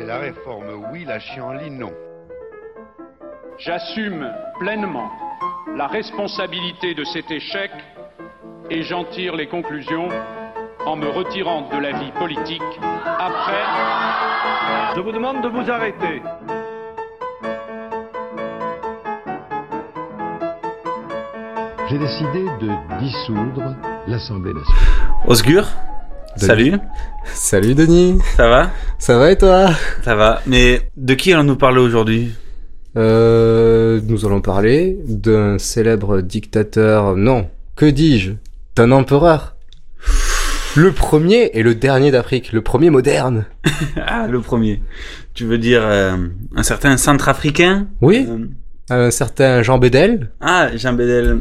C'est la réforme oui, la chienlit non. J'assume pleinement la responsabilité de cet échec et j'en tire les conclusions en me retirant de la vie politique après. Je vous demande de vous arrêter. J'ai décidé de dissoudre l'Assemblée nationale. Osgur Salut. Salut Denis. Ça va? Ça va et toi? Ça va. Mais de qui allons-nous parler aujourd'hui? Euh, nous allons parler d'un célèbre dictateur, non, que dis-je, d'un empereur. Le premier et le dernier d'Afrique, le premier moderne. ah, le premier. Tu veux dire euh, un certain centrafricain? Oui. Euh, Un certain Jean Bédel. Ah, Jean Bédel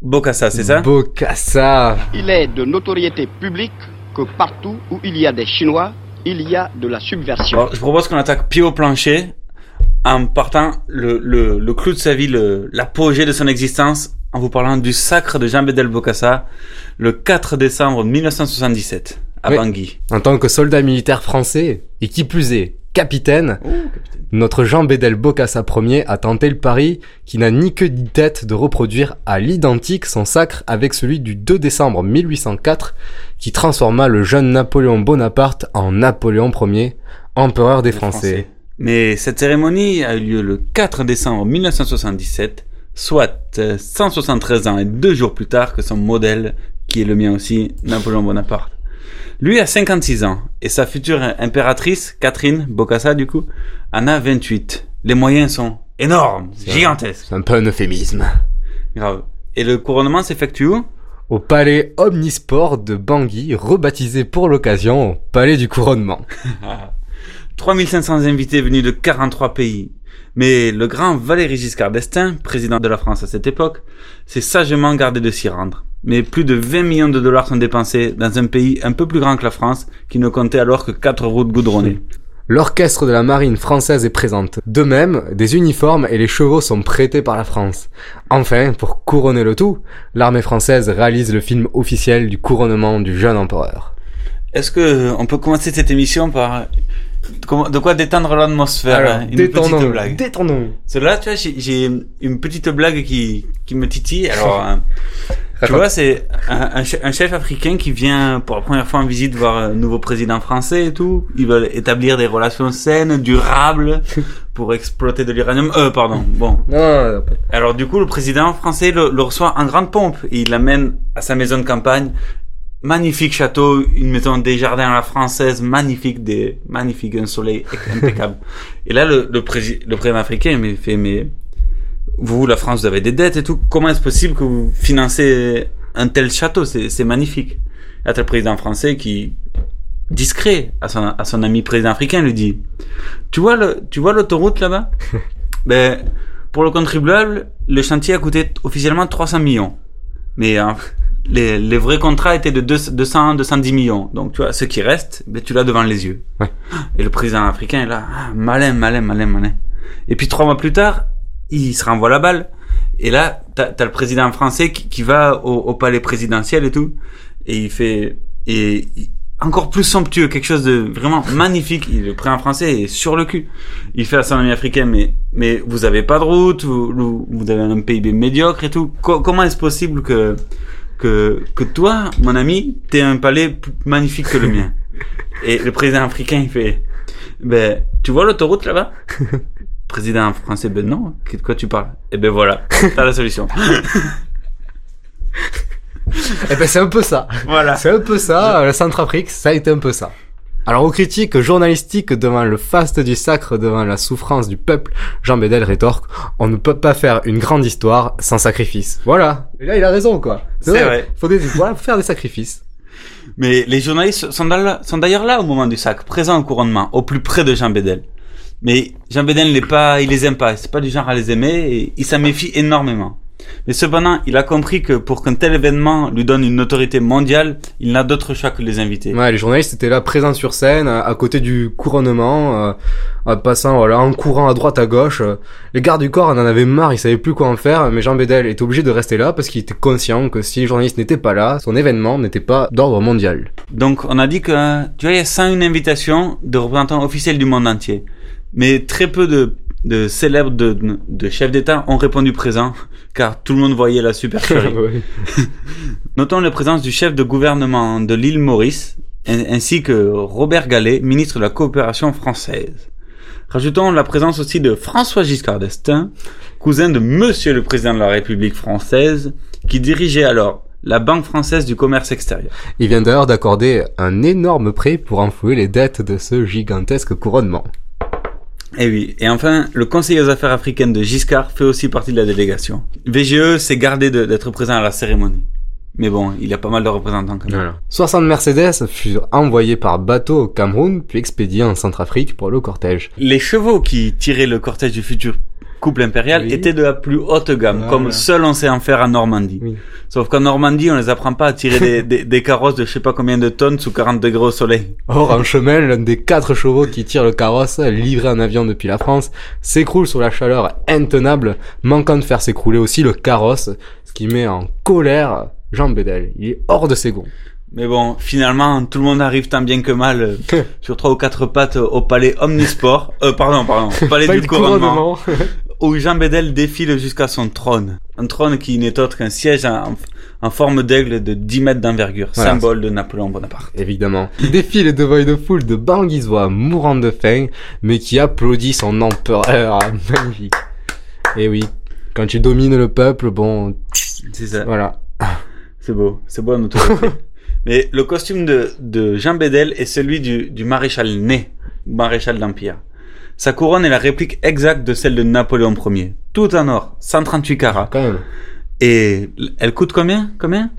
Bokassa, c'est ça? Bokassa. Il est de notoriété publique que partout où il y a des Chinois, il y a de la subversion. Bon, je propose qu'on attaque pied au plancher en partant le, le, le clou de sa vie, le- l'apogée de son existence, en vous parlant du sacre de Jean Bédel Bokassa, le 4 décembre 1977, à Oui. Bangui. En tant que soldat militaire français, et qui plus est, capitaine, notre Jean Bédel Bokassa Ier a tenté le pari qui n'a ni queue ni tête de reproduire à l'identique son sacre avec celui du 2 décembre 1804 qui transforma le jeune Napoléon Bonaparte en Napoléon Ier, empereur des Français. Mais cette cérémonie a eu lieu le 4 décembre 1977, soit euh, 173 ans et deux jours plus tard que son modèle, qui est le mien aussi, Napoléon Bonaparte. Lui a 56 ans, et sa future impératrice, Catherine Bokassa du coup, en a 28. Les moyens sont énormes, gigantesques. C'est un peu un euphémisme. Grave. Et le couronnement s'effectue où? Au palais Omnisport de Bangui, rebaptisé pour l'occasion Palais du Couronnement. 3500 invités venus de 43 pays. Mais le grand Valéry Giscard d'Estaing, président de la France à cette époque, s'est sagement gardé de s'y rendre. Mais plus de 20 millions de dollars sont dépensés dans un pays un peu plus grand que la France, qui ne comptait alors que quatre routes goudronnées. L'orchestre de la marine française est présente. De même, des uniformes et les chevaux sont prêtés par la France. Enfin, pour couronner le tout, l'armée française réalise le film officiel du couronnement du jeune empereur. Est-ce que on peut commencer cette émission par de quoi détendre l'atmosphère hein, Une détendons, petite blague. détendons. Celle-là, tu vois, j'ai- une petite blague qui, qui me titille. Alors, euh, tu vois, c'est un, un che- un chef africain qui vient pour la première fois en visite voir un nouveau président français et tout. Ils veulent établir des relations saines, durables, pour exploiter de l'uranium. Euh, pardon. Bon. Non, non, pas- Alors, du coup, le président français le, le reçoit en grande pompe. Et il l'amène à sa maison de campagne. Magnifique château, une maison des jardins à la française, magnifique, des, magnifique, un soleil impeccable. Et là, le, le, prési- le président africain me fait, mais vous, la France, vous avez des dettes et tout. Comment est-ce possible que vous financez un tel château? C'est magnifique. T'as le président français qui, discret à son, à son ami président africain, lui dit, tu vois le, tu vois l'autoroute là-bas? Ben, pour le contribuable, le chantier a coûté officiellement 300 millions. Mais hein, les, les vrais contrats étaient de 200, 200, 210 millions. Donc, tu vois, ce qui reste, ben, tu l'as devant les yeux. Ouais. Et le président africain est là, ah, malin, malin, malin, malin. Et puis trois mois plus tard, il se renvoie la balle. Et là, t'as as le président français qui, qui va au, au palais présidentiel et tout. Et il fait... Et encore plus somptueux, quelque chose de vraiment magnifique. Il, le président français est sur le cul. Il fait à son ami africain, mais, mais vous avez pas de route, vous, vous vous avez un PIB médiocre et tout. Co- comment est-ce possible que, que, que toi, mon ami, t'aies un palais plus magnifique que le mien? Et le président africain, il fait, ben, tu vois l'autoroute là-bas? Président français, ben non, de quoi tu parles? Eh ben voilà, t'as la solution. Eh ben c'est un peu ça. Voilà. C'est un peu ça, la Centrafrique, ça a été un peu ça. Alors aux critiques journalistiques devant le faste du sacre, devant la souffrance du peuple, Jean Bédel rétorque On ne peut pas faire une grande histoire sans sacrifice. Voilà. Et là il a raison quoi. C'est vrai. Faut des, voilà, faut faire des sacrifices. Mais les journalistes sont d'ailleurs là au moment du sac, présents au couronnement, au plus près de Jean Bédel. Mais Jean Bédel n'est pas, il les aime pas, c'est pas du genre à les aimer et il s'en méfie énormément. Mais cependant, il a compris que pour qu'un tel événement lui donne une autorité mondiale, il n'a d'autre choix que les inviter. Ouais, les journalistes étaient là présents sur scène, à, côté du couronnement, euh, en passant, voilà, en courant à droite à gauche. Les gardes du corps en en avaient marre, ils savaient plus quoi en faire, mais Jean Bédel était obligé de rester là parce qu'il était conscient que si les journalistes n'étaient pas là, son événement n'était pas d'ordre mondial. Donc on a dit que, tu vois, il y a 101 invitations de représentants officiels du monde entier. Mais très peu de, de célèbres de, de chefs d'État ont répondu présent, car tout le monde voyait la supercherie. Notons la présence du chef de gouvernement de l'île Maurice, ain- ainsi que Robert Gallet, ministre de la coopération française. Rajoutons la présence aussi de François Giscard d'Estaing, cousin de Monsieur le Président de la République française, qui dirigeait alors la Banque française du commerce extérieur. Il vient d'ailleurs d'accorder un énorme prêt pour enflouer les dettes de ce gigantesque couronnement. Et Eh oui. Et enfin, le conseiller aux affaires africaines de Giscard fait aussi partie de la délégation. VGE s'est gardé d'être présent à la cérémonie. Mais bon, il y a pas mal de représentants quand même. 60 Mercedes furent envoyés par bateau au Cameroun, puis expédiés en Centrafrique pour le cortège. Les chevaux qui tiraient le cortège du futur couple impérial Oui. étaient de la plus haute gamme, Voilà. comme seul on sait en faire en Normandie. Oui. Sauf qu'en Normandie, on les apprend pas à tirer des, des, des carrosses de je sais pas combien de tonnes sous 40 degrés au soleil. Or, en chemin, l'un des quatre chevaux qui tire le carrosse, livré en avion depuis la France, s'écroule sous la chaleur intenable, manquant de faire s'écrouler aussi le carrosse, ce qui met en colère Jean Bédel. Il est hors de ses gonds. Mais bon, finalement, tout le monde arrive tant bien que mal euh, sur trois ou quatre pattes au palais Omnisport. Euh, pardon, pardon, palais du couronnement. couronnement. Où Jean Bédel défile jusqu'à son trône. Un trône qui n'est autre qu'un siège en, en forme d'aigle de 10 mètres d'envergure, Voilà. symbole de Napoléon Bonaparte. Évidemment. Il défile devant une foule de banguisois mourant de faim, mais qui applaudit son empereur. Magnifique. Et oui. Quand tu domines le peuple, bon, C'est ça. voilà. C'est beau, c'est beau notre autorité. Mais le costume de, de Jean Bédel est celui du, du maréchal Ney, maréchal d'Empire. Sa couronne est la réplique exacte de celle de Napoléon Ier. Tout en or, 138 carats. Quand même. Et elle coûte combien? Combien?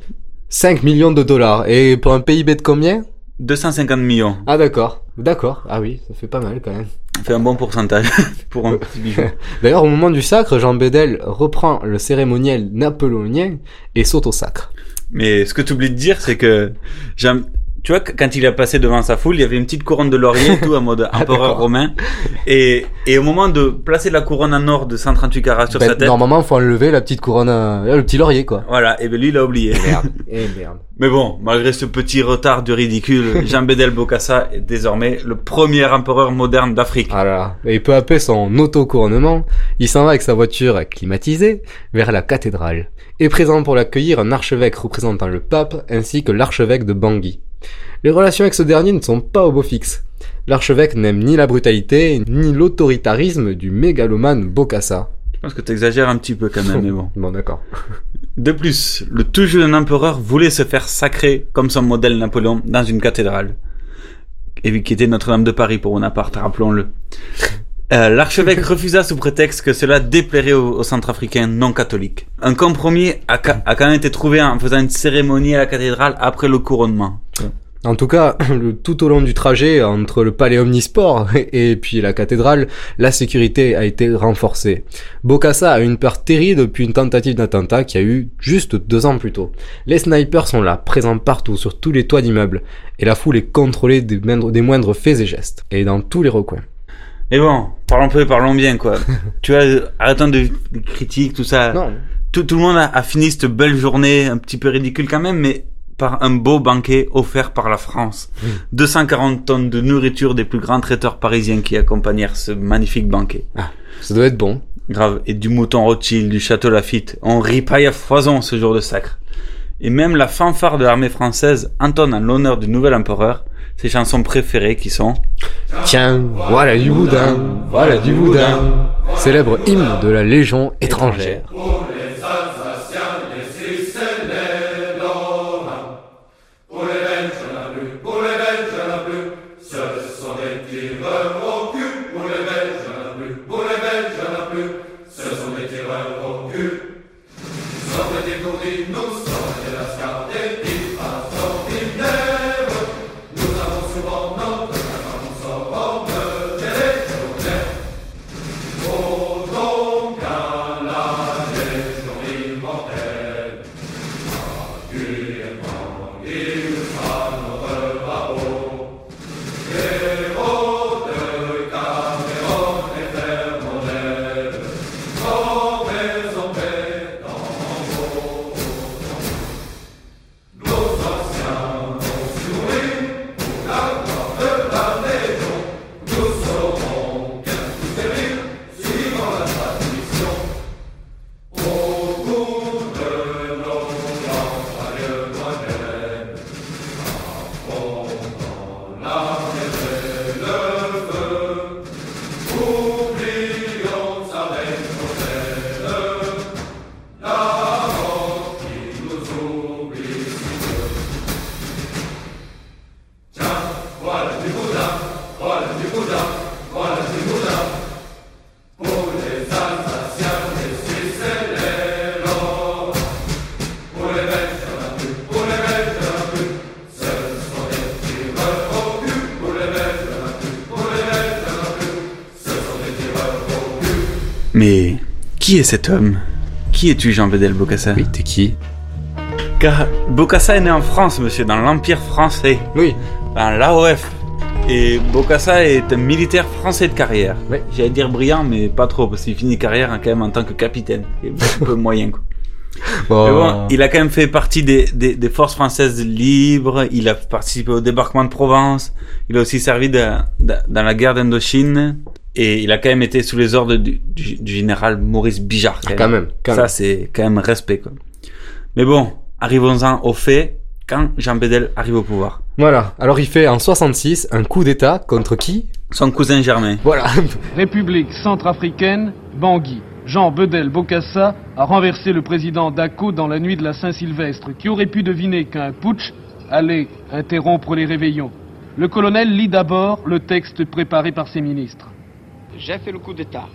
5 millions de dollars. Et pour un PIB de combien? 250 millions. Ah d'accord. D'accord. Ah oui, ça fait pas mal quand même. Ça fait un bon pourcentage pour un petit bijou. D'ailleurs, au moment du sacre, Jean Bédel reprend le cérémoniel napoléonien et saute au sacre. Mais ce que tu oublies de dire, c'est que Jean- tu vois, quand il a passé devant sa foule, il y avait une petite couronne de laurier et tout, en mode Ah, empereur romain. Et, et au moment de placer la couronne en or de 138 carats sur Ben, sa tête, normalement, faut enlever la petite couronne, à- le petit laurier quoi. voilà, et ben lui, il a oublié. Merde. Et merde. Mais bon, malgré ce petit retard du ridicule, Jean Bédel Bokassa est désormais le premier empereur moderne d'Afrique. Ah là là. Et peu à peu son auto-couronnement, il s'en va avec sa voiture climatisée vers la cathédrale. Et présent pour l'accueillir un archevêque représentant le pape ainsi que l'archevêque de Bangui. Les relations avec ce dernier ne sont pas au beau fixe. L'archevêque n'aime ni la brutalité, ni l'autoritarisme du mégalomane Bokassa. Je pense que tu exagères un petit peu quand même, mais bon. Bon d'accord. De plus, le tout jeune empereur voulait se faire sacrer comme son modèle Napoléon dans une cathédrale. Et qui était Notre-Dame de Paris pour Bonaparte, rappelons-le. Euh, L'archevêque refusa sous prétexte que cela déplairait aux, centrafricains non catholiques. Un compromis a, a quand même été trouvé en faisant une cérémonie à la cathédrale après le couronnement. En tout cas, tout au long du trajet entre le palais Omnisport et puis la cathédrale, la sécurité a été renforcée. Bokassa a une peur terrible depuis une tentative d'attentat qui a eu juste deux ans plus tôt. Les snipers sont là, présents partout, sur tous les toits d'immeubles, et la foule est contrôlée des moindres faits et gestes, et dans tous les recoins. Mais bon, parlons peu, parlons bien, quoi. tu vois, arrêtons de, critiques, tout ça. Non. Tout, tout le monde a, a fini cette belle journée, un petit peu ridicule quand même, mais par un beau banquet offert par la France. 240 tonnes de nourriture des plus grands traiteurs parisiens qui accompagnèrent ce magnifique banquet. Ça doit être bon. Grave. Et du mouton Rothschild, du château Lafitte. On ripaille à foison ce jour de sacre. Et même la fanfare de l'armée française entonne en l'honneur du nouvel empereur ses chansons préférées qui sont Tiens, voilà du boudin, voilà du boudin. Célèbre hymne de la Légion étrangère. Cet homme Qui es-tu, Jean-Bédel Bocassa Oui, t'es qui? Car Bocassa est né en France, monsieur, dans l'Empire français. Oui. Dans l'AOF. Et Bocassa est un militaire français de carrière. Oui. J'allais dire brillant, mais pas trop, parce qu'il finit carrière hein, quand même en tant que capitaine. Il est un peu moyen, quoi. Bon, Mais bon, il a quand même fait partie des, des, des forces françaises libres, il a participé au débarquement de Provence, il a aussi servi de- de- dans la guerre d'Indochine, et il a quand même été sous les ordres du, du, du général Maurice Bijard. Ah, quand même, quand Ça, c'est quand même respect, quoi. Mais bon, arrivons-en au fait, quand Jean Bédel arrive au pouvoir. Voilà. Alors il fait en 66 un coup d'état contre qui? Son cousin Germain. Voilà. République centrafricaine, Bangui. Jean Bedel Bokassa a renversé le président Dako dans la nuit de la Saint-Sylvestre, qui aurait pu deviner qu'un putsch allait interrompre les réveillons? Le colonel lit d'abord le texte préparé par ses ministres. J'ai fait le coup d'État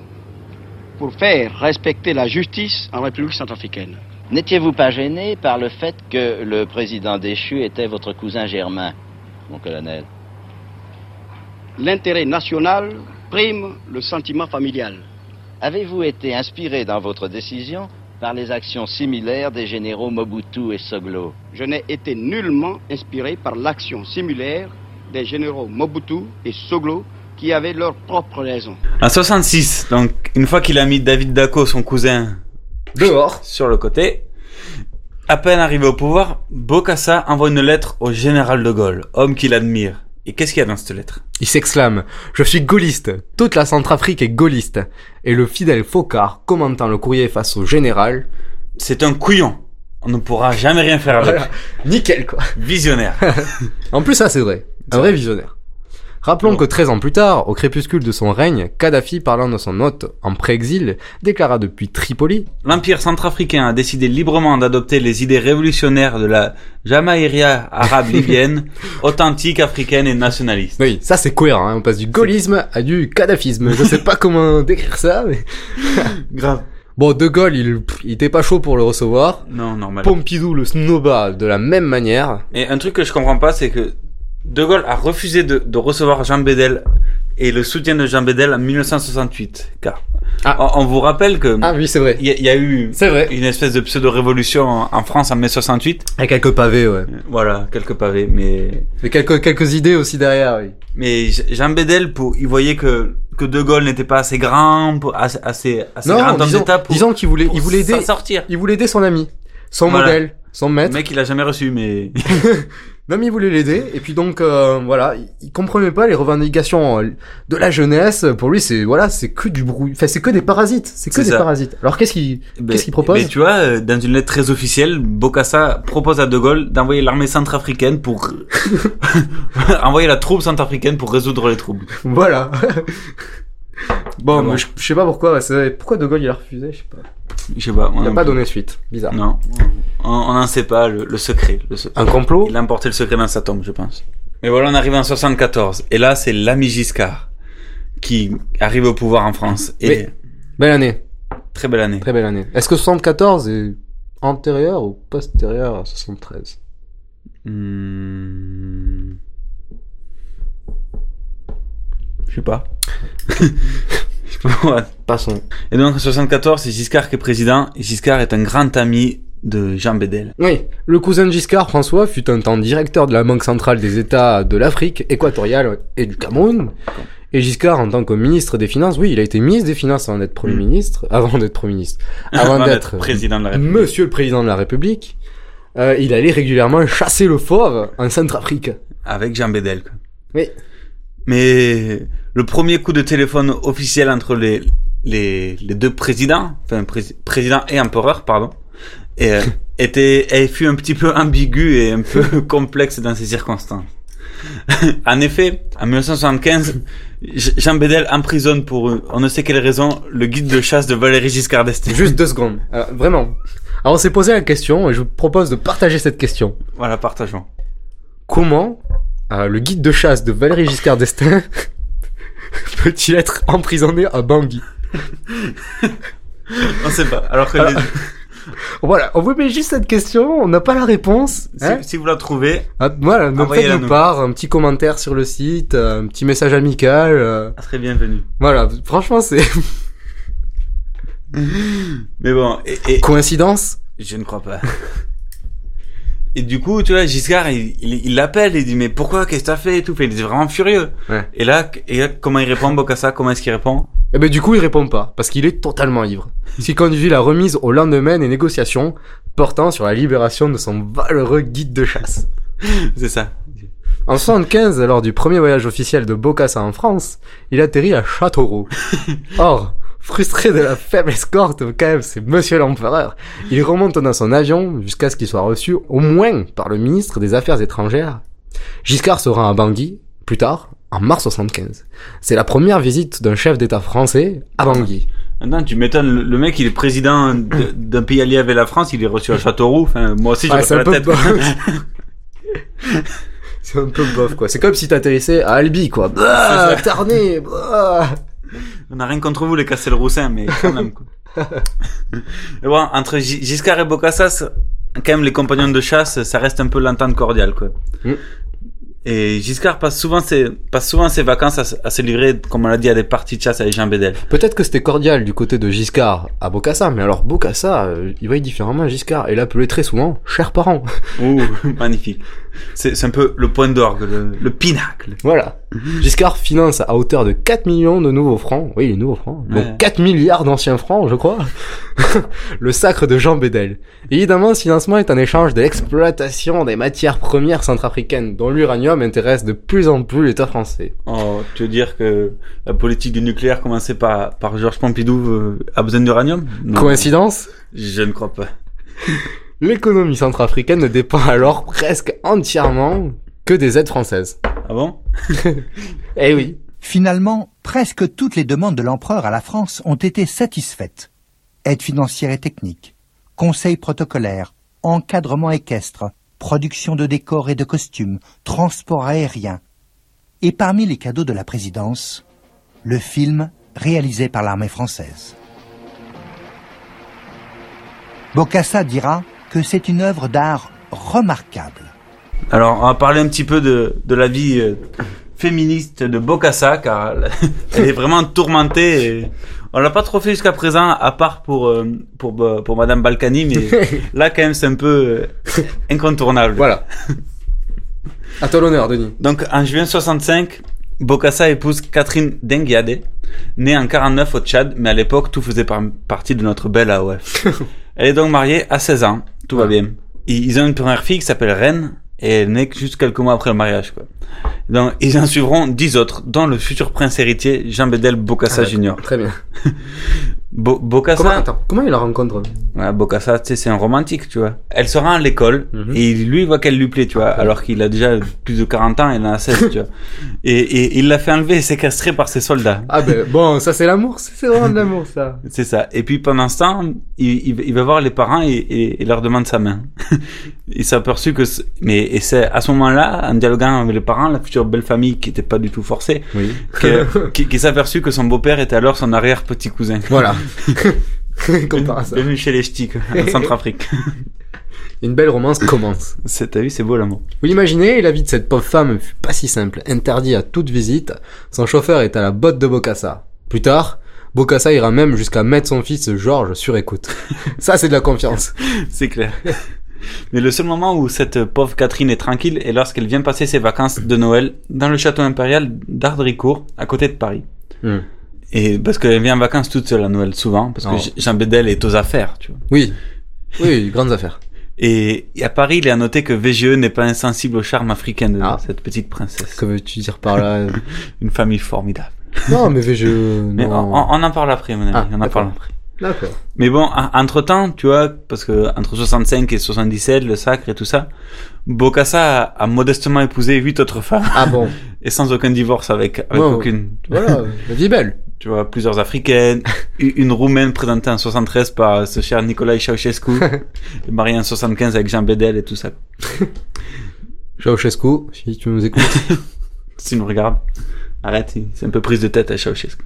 pour faire respecter la justice en République centrafricaine. N'étiez-vous pas gêné par le fait que le président déchu était votre cousin Germain, mon colonel? L'intérêt national prime le sentiment familial. Avez-vous été inspiré dans votre décision par les actions similaires des généraux Mobutu et Soglo? Je n'ai été nullement inspiré par l'action similaire des généraux Mobutu et Soglo qui avaient leurs propres raisons. En 66, donc, une fois qu'il a mis David Dako, son cousin, dehors, sur le côté, à peine arrivé au pouvoir, Bokassa envoie une lettre au général de Gaulle, homme qu'il admire. Et qu'est-ce qu'il y a dans cette lettre? Il s'exclame Je suis gaulliste. Toute la Centrafrique est gaulliste. Et le fidèle Focard, commentant le courrier face au général. C'est un couillon. On ne pourra jamais rien faire avec. Voilà. Nickel, quoi. Visionnaire. en plus, ça, c'est vrai. Un vrai visionnaire. Rappelons que 13 ans plus tard, au crépuscule de son règne, Kadhafi, parlant de son hôte en pré-exil, déclara depuis Tripoli L'Empire centrafricain a décidé librement d'adopter les idées révolutionnaires de la Jamaïria arabe libyenne, authentique, africaine et nationaliste. Oui, ça c'est cohérent, hein. on passe du gaullisme à du kadhafisme. Je sais pas comment décrire ça, mais... Grave. Bon, De Gaulle, il, il était pas chaud pour le recevoir. Non, normal. Pompidou le snoba de la même manière. Et un truc que je comprends pas, c'est que De Gaulle a refusé de, de recevoir Jean Bédel et le soutien de Jean Bédel en 1968. Car on, on vous rappelle que ah oui c'est vrai. Il y, a- il y a eu C'est vrai. une espèce de pseudo-révolution en, en France en mai 68. Avec quelques pavés, ouais. Voilà, quelques pavés, mais Et quelques, quelques idées aussi derrière, oui. mais Jean Bédel, pour, il voyait que que De Gaulle n'était pas assez grand, pour- assez assez, assez Non, grand homme disons, pour, disons qu'il voulait, il voulait aider, sortir. il voulait aider son ami, son Voilà. modèle, son Le maître. mec, il a jamais reçu, mais Mais il voulait l'aider et puis donc euh, voilà, il, comprenait pas les revendications euh, de la jeunesse. Pour lui c'est voilà, c'est que du bruit. Enfin c'est que des parasites, c'est que des ça. parasites. Alors qu'est-ce qu'il Ben, qu'est-ce qu'il propose Mais tu vois, euh, dans une lettre très officielle, Bokassa propose à De Gaulle d'envoyer l'armée centrafricaine pour envoyer la troupe centrafricaine pour résoudre les troubles. Voilà. Bon, Ah mais je, je sais pas pourquoi. c'est- Pourquoi De Gaulle il a refusé Je sais pas. Je sais pas. Il a pas plus. donné suite. Bizarre. Non, on on n'en sait pas le, le secret. Le secret. Un complot Il a emporté le secret dans sa tombe, je pense. Mais voilà, on arrive en 74. Et là, c'est l'ami Giscard qui arrive au pouvoir en France. Et Mais- Belle année, très belle année. très belle année. Est-ce que 74 est antérieur ou postérieur à 73 Hmm. Je sais pas. Je sais pas, ouais. Passons. Et donc en 74, c'est Giscard qui est président. Et Giscard est un grand ami de Jean Bédel. Oui, le cousin de Giscard, François, fut un temps directeur de la Banque centrale des États de l'Afrique équatoriale et du Cameroun. Et Giscard, en tant que ministre des Finances, oui, il a été ministre des Finances avant d'être Premier ministre, avant d'être Premier ministre, avant, Avant d'être d'être président de la République. Monsieur le Président de la République. Euh, il allait régulièrement chasser le fauve en Centrafrique. Avec Jean Bédel. quoi. Oui. Mais le premier coup de téléphone officiel entre les, les, les deux présidents, enfin pré- président et empereur, pardon, et, euh, était, et fut un petit peu ambigu et un peu complexe dans ces circonstances. en effet, en 1975, J- Jean Bedel emprisonne pour on ne sait quelle raison le guide de chasse de Valéry Giscard d'Estaing. Juste deux secondes. Alors, vraiment. Alors on s'est posé la question et je vous propose de partager cette question. Voilà, partageons. Comment euh, le guide de chasse de Valéry Giscard d'Estaing peut-il être emprisonné à Bangui? On sait pas. Alors que Alors, les- Voilà, on vous met juste cette question, on n'a pas la réponse. si, hein? si vous la trouvez, Ah, voilà, donc nous. part, un petit commentaire sur le site, euh, un petit message amical. euh, serait bienvenu. voilà, franchement c'est Mais bon, et, et- coïncidence? je ne crois pas. Et du coup, tu vois, Giscard, il il- il l'appelle, il dit mais pourquoi, qu'est-ce que t'as fait et tout. Il est vraiment furieux. Ouais. Et là, et là, comment il répond, Bokassa Comment est-ce qu'il répond? Et ben du coup il répond pas parce qu'il est totalement ivre. Ce qui conduit la remise au lendemain des négociations portant sur la libération de son valeureux guide de chasse. C'est ça. En 75, lors du premier voyage officiel de Bokassa en France, il atterrit à Châteauroux. Or, frustré de la faible escorte, quand même, c'est monsieur l'empereur, il remonte dans son avion jusqu'à ce qu'il soit reçu au moins par le ministre des Affaires étrangères. Giscard se rend à Bangui, plus tard, en mars 75. C'est la première visite d'un chef d'État français à Bangui. Maintenant, tu m'étonnes, le- mec, il est président de- d'un pays allié avec la France, il est reçu à Châteauroux. Enfin, moi aussi, Ouais, un la tête. C'est un peu bof, quoi. C'est comme si t'atterrissais à Albi, quoi. Bah, Tarné, bah. On n'a rien contre vous, les Castel Roussin, mais quand même, quoi. Bon, entre Gi- Giscard et Bokassa, c'est- quand même, les compagnons de chasse, ça reste un peu l'entente cordiale, quoi. Mm. Et Giscard passe souvent ses, passe souvent ses vacances à, se- à se livrer, comme on l'a dit, à des parties de chasse avec Jean Bedel. Peut-être que c'était cordial du côté de Giscard à Bokassa, mais alors Bokassa, euh, il voyait différemment Giscard et l'appelait très souvent cher parent. Ouh, magnifique. C'est un peu le point d'orgue, le, le pinacle. Voilà. Giscard finance à hauteur de 4 millions de nouveaux francs. Oui, les nouveaux francs. Ouais. Donc 4 milliards d'anciens francs, je crois. le sacre de Jean Bedel. Évidemment, ce financement est un échange de l'exploitation des matières premières centrafricaines, dont l'uranium intéresse de plus en plus l'État français. Oh, tu veux dire que la politique du nucléaire commencée par, par Georges Pompidou euh, a besoin d'uranium? Coïncidence? Je ne crois pas. L'économie centrafricaine ne dépend alors presque entièrement que des aides françaises. Ah bon? Eh oui. Finalement, presque toutes les demandes de l'empereur à la France ont été satisfaites. Aide financière et technique, conseil protocolaire, encadrement équestre, production de décors et de costumes, transport aérien. Et parmi les cadeaux de la présidence, le film réalisé par l'armée française. Bokassa dira que c'est une œuvre d'art remarquable. Alors, on va parler un petit peu de, de la vie euh, féministe de Bokassa, car elle, elle est vraiment tourmentée. Et on l'a pas trop fait jusqu'à présent, à part pour euh, pour euh, pour Madame Balkany, mais là quand même c'est un peu euh, incontournable. Voilà. À toi l'honneur, Denis. Donc en juin 65, Bokassa épouse Catherine Dengiade, née en 49 au Tchad, mais à l'époque tout faisait par- partie de notre belle AOF. Elle est donc mariée à 16 ans, tout va bien. Ils ont une première fille qui s'appelle Reine, et elle naît que juste quelques mois après le mariage. Quoi. Donc ils en suivront 10 autres, dont le futur prince héritier Jean Bedel Bokassa Ah, Jr. Très bien. Bo- Bokassa, Comment, attends, comment il la rencontre Ouais, Bokassa, tu sais, c'est un romantique, tu vois. Elle se rend à l'école, et lui, il voit qu'elle lui plaît, tu vois, alors qu'il a déjà plus de 40 ans, elle en a 16, tu vois. Et, et il l'a fait enlever et séquestrer par ses soldats. Ah ben bon, ça c'est l'amour, c'est vraiment de l'amour ça. C'est ça. Et puis pendant ce temps, il, il, il va voir les parents et, et, et leur demande sa main. il s'est aperçu que... Mais et c'est à ce moment-là, en dialoguant avec les parents, la future belle famille qui était pas du tout forcée, Oui. qui, qui s'est aperçu que son beau-père était alors son arrière-petit cousin. Voilà. Comme par hasard. Bienvenue chez les Ch'tiques, en Centrafrique. Une belle romance commence. C'est, t'as vu, c'est beau l'amour. Vous l'imaginez, la vie de cette pauvre femme fut pas si simple. Interdit à toute visite, son chauffeur est à la botte de Bokassa. Plus tard, Bokassa ira même jusqu'à mettre son fils Georges sur écoute. Ça c'est de la confiance. C'est clair. Mais le seul moment où cette pauvre Catherine est tranquille est lorsqu'elle vient passer ses vacances de Noël dans le château impérial d'Ardricourt, à côté de Paris. Hmm. Et parce qu'elle vient en vacances toute seule à Noël, souvent, parce Oh. que Jean Bedel est aux affaires, tu vois. Oui. Oui, grandes affaires. Et, à Paris, il est à noter que VGE n'est pas insensible au charme africain de Ah. cette petite princesse. Que veux-tu dire par là? Une famille formidable. Non, mais je... Mais non. on, on- en parle après, mon ami. Ah, on en parle après. D'accord. Mais bon, entre temps, tu vois, parce que entre 65 et 77, le sacre et tout ça, Bokassa a, a modestement épousé huit autres femmes. Ah bon Et sans aucun divorce avec, avec aucune. Voilà, la vie belle. Tu vois, plusieurs africaines, une roumaine présentée en 73 par ce cher Nicolae Ceausescu, mariée en 75 avec Jean Bedel et tout ça. Ceausescu, si tu nous écoutes. si tu nous regardes, arrête, c'est un peu prise de tête à Ceausescu.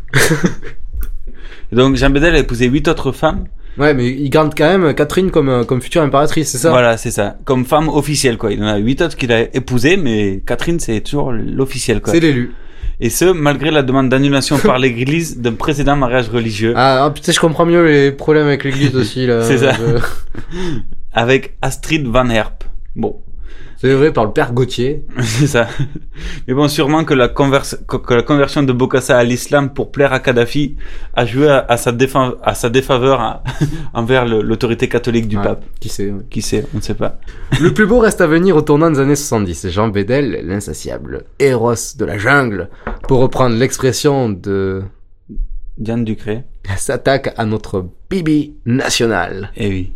et donc Jean Bedel a épousé huit autres femmes. Ouais, mais il garde quand même Catherine comme, euh, comme future impératrice, c'est ça? Voilà, c'est ça. Comme femme officielle, quoi. Il en a huit autres qu'il a épousées, mais Catherine, c'est toujours l'officielle, quoi. C'est l'élu. Et ce, malgré la demande d'annulation par l'église d'un précédent mariage religieux. Ah, ah, putain, je comprends mieux les problèmes avec l'église aussi, là. C'est ça. Avec Astrid Van Herp. Bon. C'est vrai, par le père Gauthier. C'est ça. Mais bon, sûrement que la, converse, que, que la conversion de Bokassa à l'islam pour plaire à Kadhafi a joué à, à sa, défa- à sa défaveur à- envers l'autorité catholique du Ouais, pape. Qui sait, ouais. Qui sait, on ne sait pas. Le plus beau reste à venir au tournant des années 70. Jean Bedel, l'insatiable héros de la jungle, pour reprendre l'expression de Diane Ducré. s'attaque à notre bibi national. Eh oui.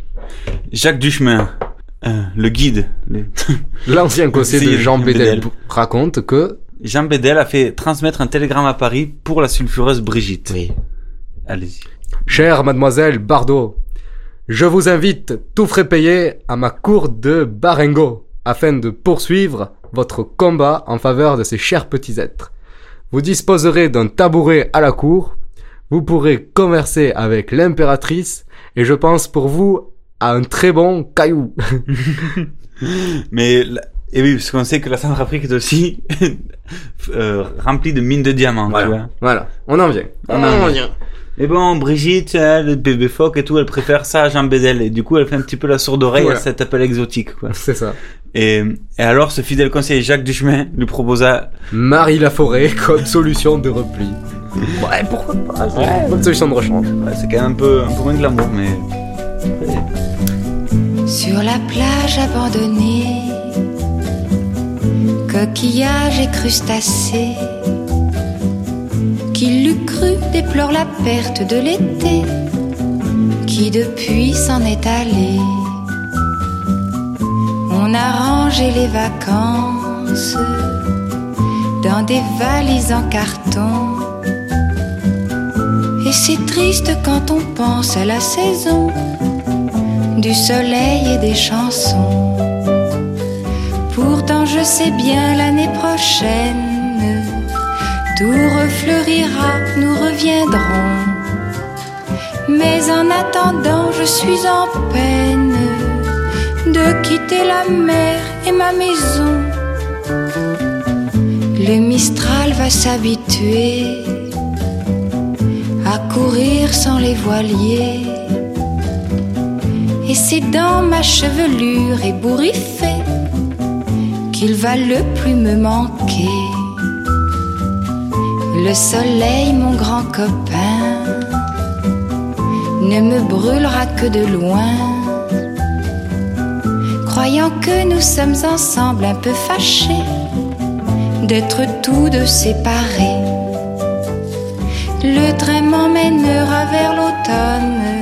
Jacques Duchemin, euh, le guide. le- L'ancien conseiller de Jean de Bedel Bedel. raconte que Jean Bedel a fait transmettre un télégramme à Paris pour la sulfureuse Brigitte. Oui. Allez-y. Chère mademoiselle Bardot, je vous invite, tout frais payé, à ma cour de Barengo, afin de poursuivre votre combat en faveur de ces chers petits êtres. Vous disposerez d'un tabouret à la cour, vous pourrez converser avec l'impératrice, et je pense pour vous à un très bon caillou. Mais, et oui, parce qu'on sait que la Centrafrique est aussi euh, remplie de mines de diamants, tu vois. voilà, voilà, on en vient. On en vient. Mais bon, Brigitte, elle, le bébé phoque et tout, elle préfère ça à Jean Bédel. Et du coup, elle fait un petit peu la sourde oreille Voilà. à cet appel exotique, quoi. C'est ça. Et, et alors, ce fidèle conseiller Jacques Duchemin lui proposa... Marie Laforêt comme solution de repli. Ouais, pourquoi pas c'est une Bonne solution de rechange. Ouais, c'est quand même un peu, un peu moins glamour, mais... Sur la plage abandonnée, coquillages et crustacés, qui l'eût cru déplore la perte de l'été, qui depuis s'en est allé. On a rangé les vacances dans des valises en carton. Et c'est triste quand on pense à la saison du soleil et des chansons. Pourtant je sais bien l'année prochaine, tout refleurira, nous reviendrons. Mais en attendant, je suis en peine de quitter la mer et ma maison. Le Mistral va s'habituer à courir sans les voiliers. C'est dans ma chevelure ébouriffée qu'il va le plus me manquer. Le soleil, mon grand copain, ne me brûlera que de loin. Croyant que nous sommes ensemble un peu fâchés d'être tous deux séparés. Le train m'emmènera vers l'automne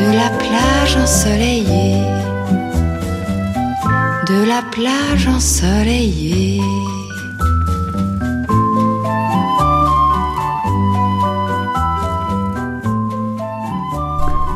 de la plage ensoleillée, de la plage ensoleillée.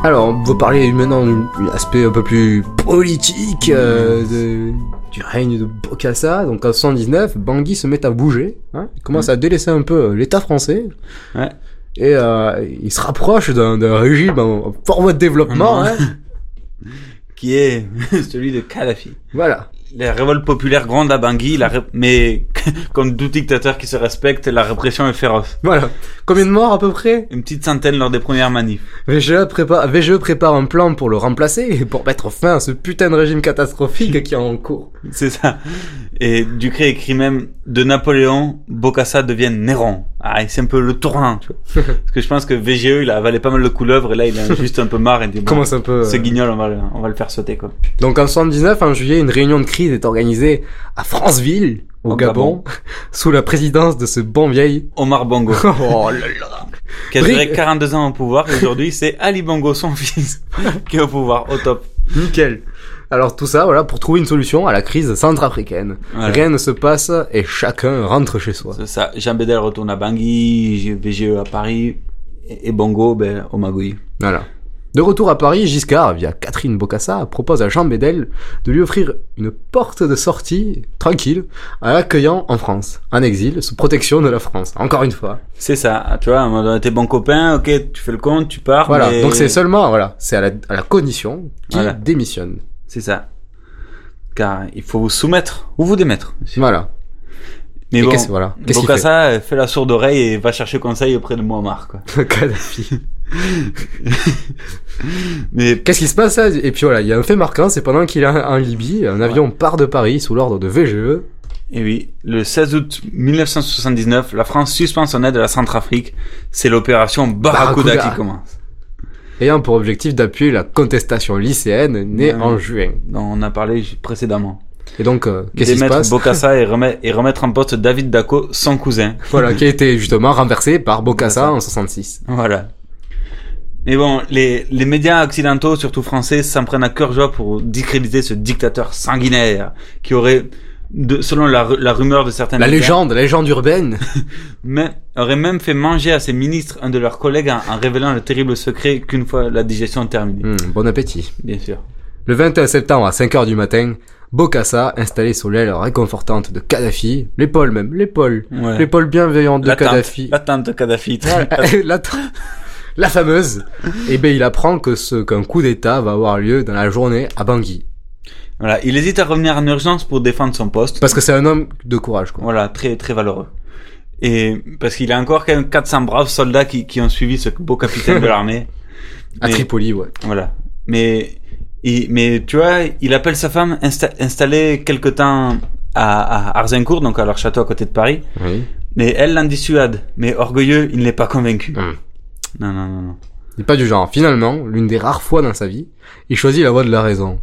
Alors, on va parler maintenant d'un aspect un peu plus politique euh, de- du règne de Bokassa. Donc en 79, Bangui se met à bouger. Hein, il commence à délaisser un peu euh, l'État français. Ouais. Et euh, il se rapproche d'un régime en, fort voie de développement. Hein. qui est celui de Kadhafi. Voilà. La révolte populaire gronde à Bangui, la ré- mais comme tout dictateur qui se respecte, la répression est féroce. Voilà. Combien de morts à peu près? Une petite centaine lors des premières manifs. VGE prépare, VGE prépare un plan pour le remplacer et pour mettre fin à ce putain de régime catastrophique qui est en cours. C'est ça. Et Ducré écrit même de Napoléon, Bokassa devient Néron. Ah, c'est un peu le tournant, tu vois. Parce que je pense que VGE, il a avalé pas mal de couleuvres et là, il a juste un peu marre et dit, Commence un peu, Ce euh, guignol, on va, le, on va le faire sauter, quoi. Donc en 79, en juillet, une réunion de crise est organisée à Franceville, au, Au Gabon, Gabon. sous la présidence de ce bon vieil Omar Bongo. oh là là. qui a duré Bri- 42 ans au pouvoir et aujourd'hui, c'est Ali Bongo, son fils, qui est au pouvoir, au top. Nickel. Alors tout ça, voilà, pour trouver une solution à la crise centrafricaine. Voilà. Rien ne se passe et chacun rentre chez soi. C'est ça. Jean Bédel retourne à Bangui, VGE à Paris, et Bongo, ben, au Magouille. Voilà. De retour à Paris, Giscard, via Catherine Bocassa, propose à Jean Bédel de lui offrir une porte de sortie tranquille en l'accueillant en France, en exil, sous protection de la France. Encore une fois. C'est ça. Tu vois, t'es bon copain, ok, tu fais le compte, tu pars. Voilà. mais- Donc c'est seulement, voilà, c'est à la, à la condition qu'il Voilà. démissionne. C'est ça. Car il faut vous soumettre ou vous démettre. Voilà. Mais Et bon, qu'est-ce- voilà. Qu'est-ce qu'il Bokassa euh, fait la sourde oreille et va chercher conseil auprès de Muammar, quoi. Kadhafi. Mais Qu'est-ce qui se passe là? Et puis voilà, il y a un fait marquant, c'est pendant qu'il est en Libye, un avion part de Paris sous l'ordre de. VGE. Et oui, le 16 août 1979, la France suspend son aide à la Centrafrique. C'est l'opération Barracuda, Barracuda. qui commence. Ayant pour objectif d'appuyer la contestation lycéenne née en juin. dont on a parlé précédemment. Et donc, euh, qu'est-ce qui se passe Bokassa et, remettre, et remettre en poste David Daco, son cousin. Voilà, qui a été justement renversé par Bokassa en 66. Voilà. Mais bon, les, les médias occidentaux, surtout français, s'en prennent à cœur joie pour discréditer ce dictateur sanguinaire qui aurait, de, selon la, la rumeur de certains La légende, la légende urbaine. mais, aurait même fait manger à ses ministres un de leurs collègues en, en révélant le terrible secret qu'une fois la digestion terminée. Hmm, bon appétit. Bien sûr. Le 21 septembre à 5h du matin, Bokassa, installé sous l'aile réconfortante de Kadhafi, l'épaule même, l'épaule, Ouais. l'épaule bienveillante de La Kadhafi, la tante de Kadhafi. La, la fameuse, et ben il apprend que ce qu'un coup d'état va avoir lieu dans la journée à Bangui. Voilà, il hésite à revenir en urgence pour défendre son poste. Parce que c'est un homme de courage, quoi. Voilà, très très valeureux. Et parce qu'il a encore quand même 400 braves soldats qui, qui ont suivi ce beau capitaine de l'armée. À Tripoli, ouais. Voilà. Mais il, mais tu vois, il appelle sa femme insta- installée quelque temps à, à Arzincourt, donc à leur château à côté de Paris. Oui. Mais elle l'en dissuade. Mais orgueilleux, il n'est pas convaincu. Hmm. Non, non, non, non. Il est pas du genre. Finalement, l'une des rares fois dans sa vie, il choisit la voie de la raison.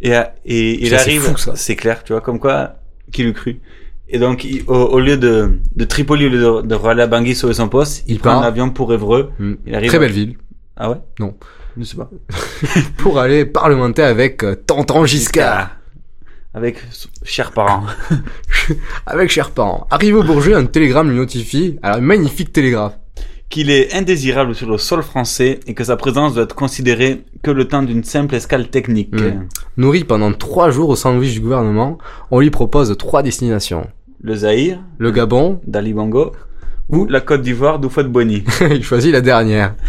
Et, et il Ça, arrive, c'est clair, tu vois, comme quoi, qui l'eût cru. Et donc, il- au, au lieu de, de Tripoli, au lieu de, de aller à Bangui sauver son poste, il, Il prend part. un avion pour Évreux. Hmm. Il arrive Très à- belle ville. Ah ouais? Non. Je sais pas. Pour aller parlementer avec euh, Tonton Giscard. Avec chers parents. Avec chers parents. Arrivé au Bourget, un télégramme lui notifie, alors magnifique télégraphe. Qu'il est indésirable sur le sol français et que sa présence doit être considérée que le temps d'une simple escale technique. Hmm. Nourri pendant trois jours au sandwich du gouvernement, on lui propose trois destinations. Le Zaïre, Le Gabon, d'Ali Bongo, ou la Côte d'Ivoire d'Oufouette Boni. il choisit la dernière.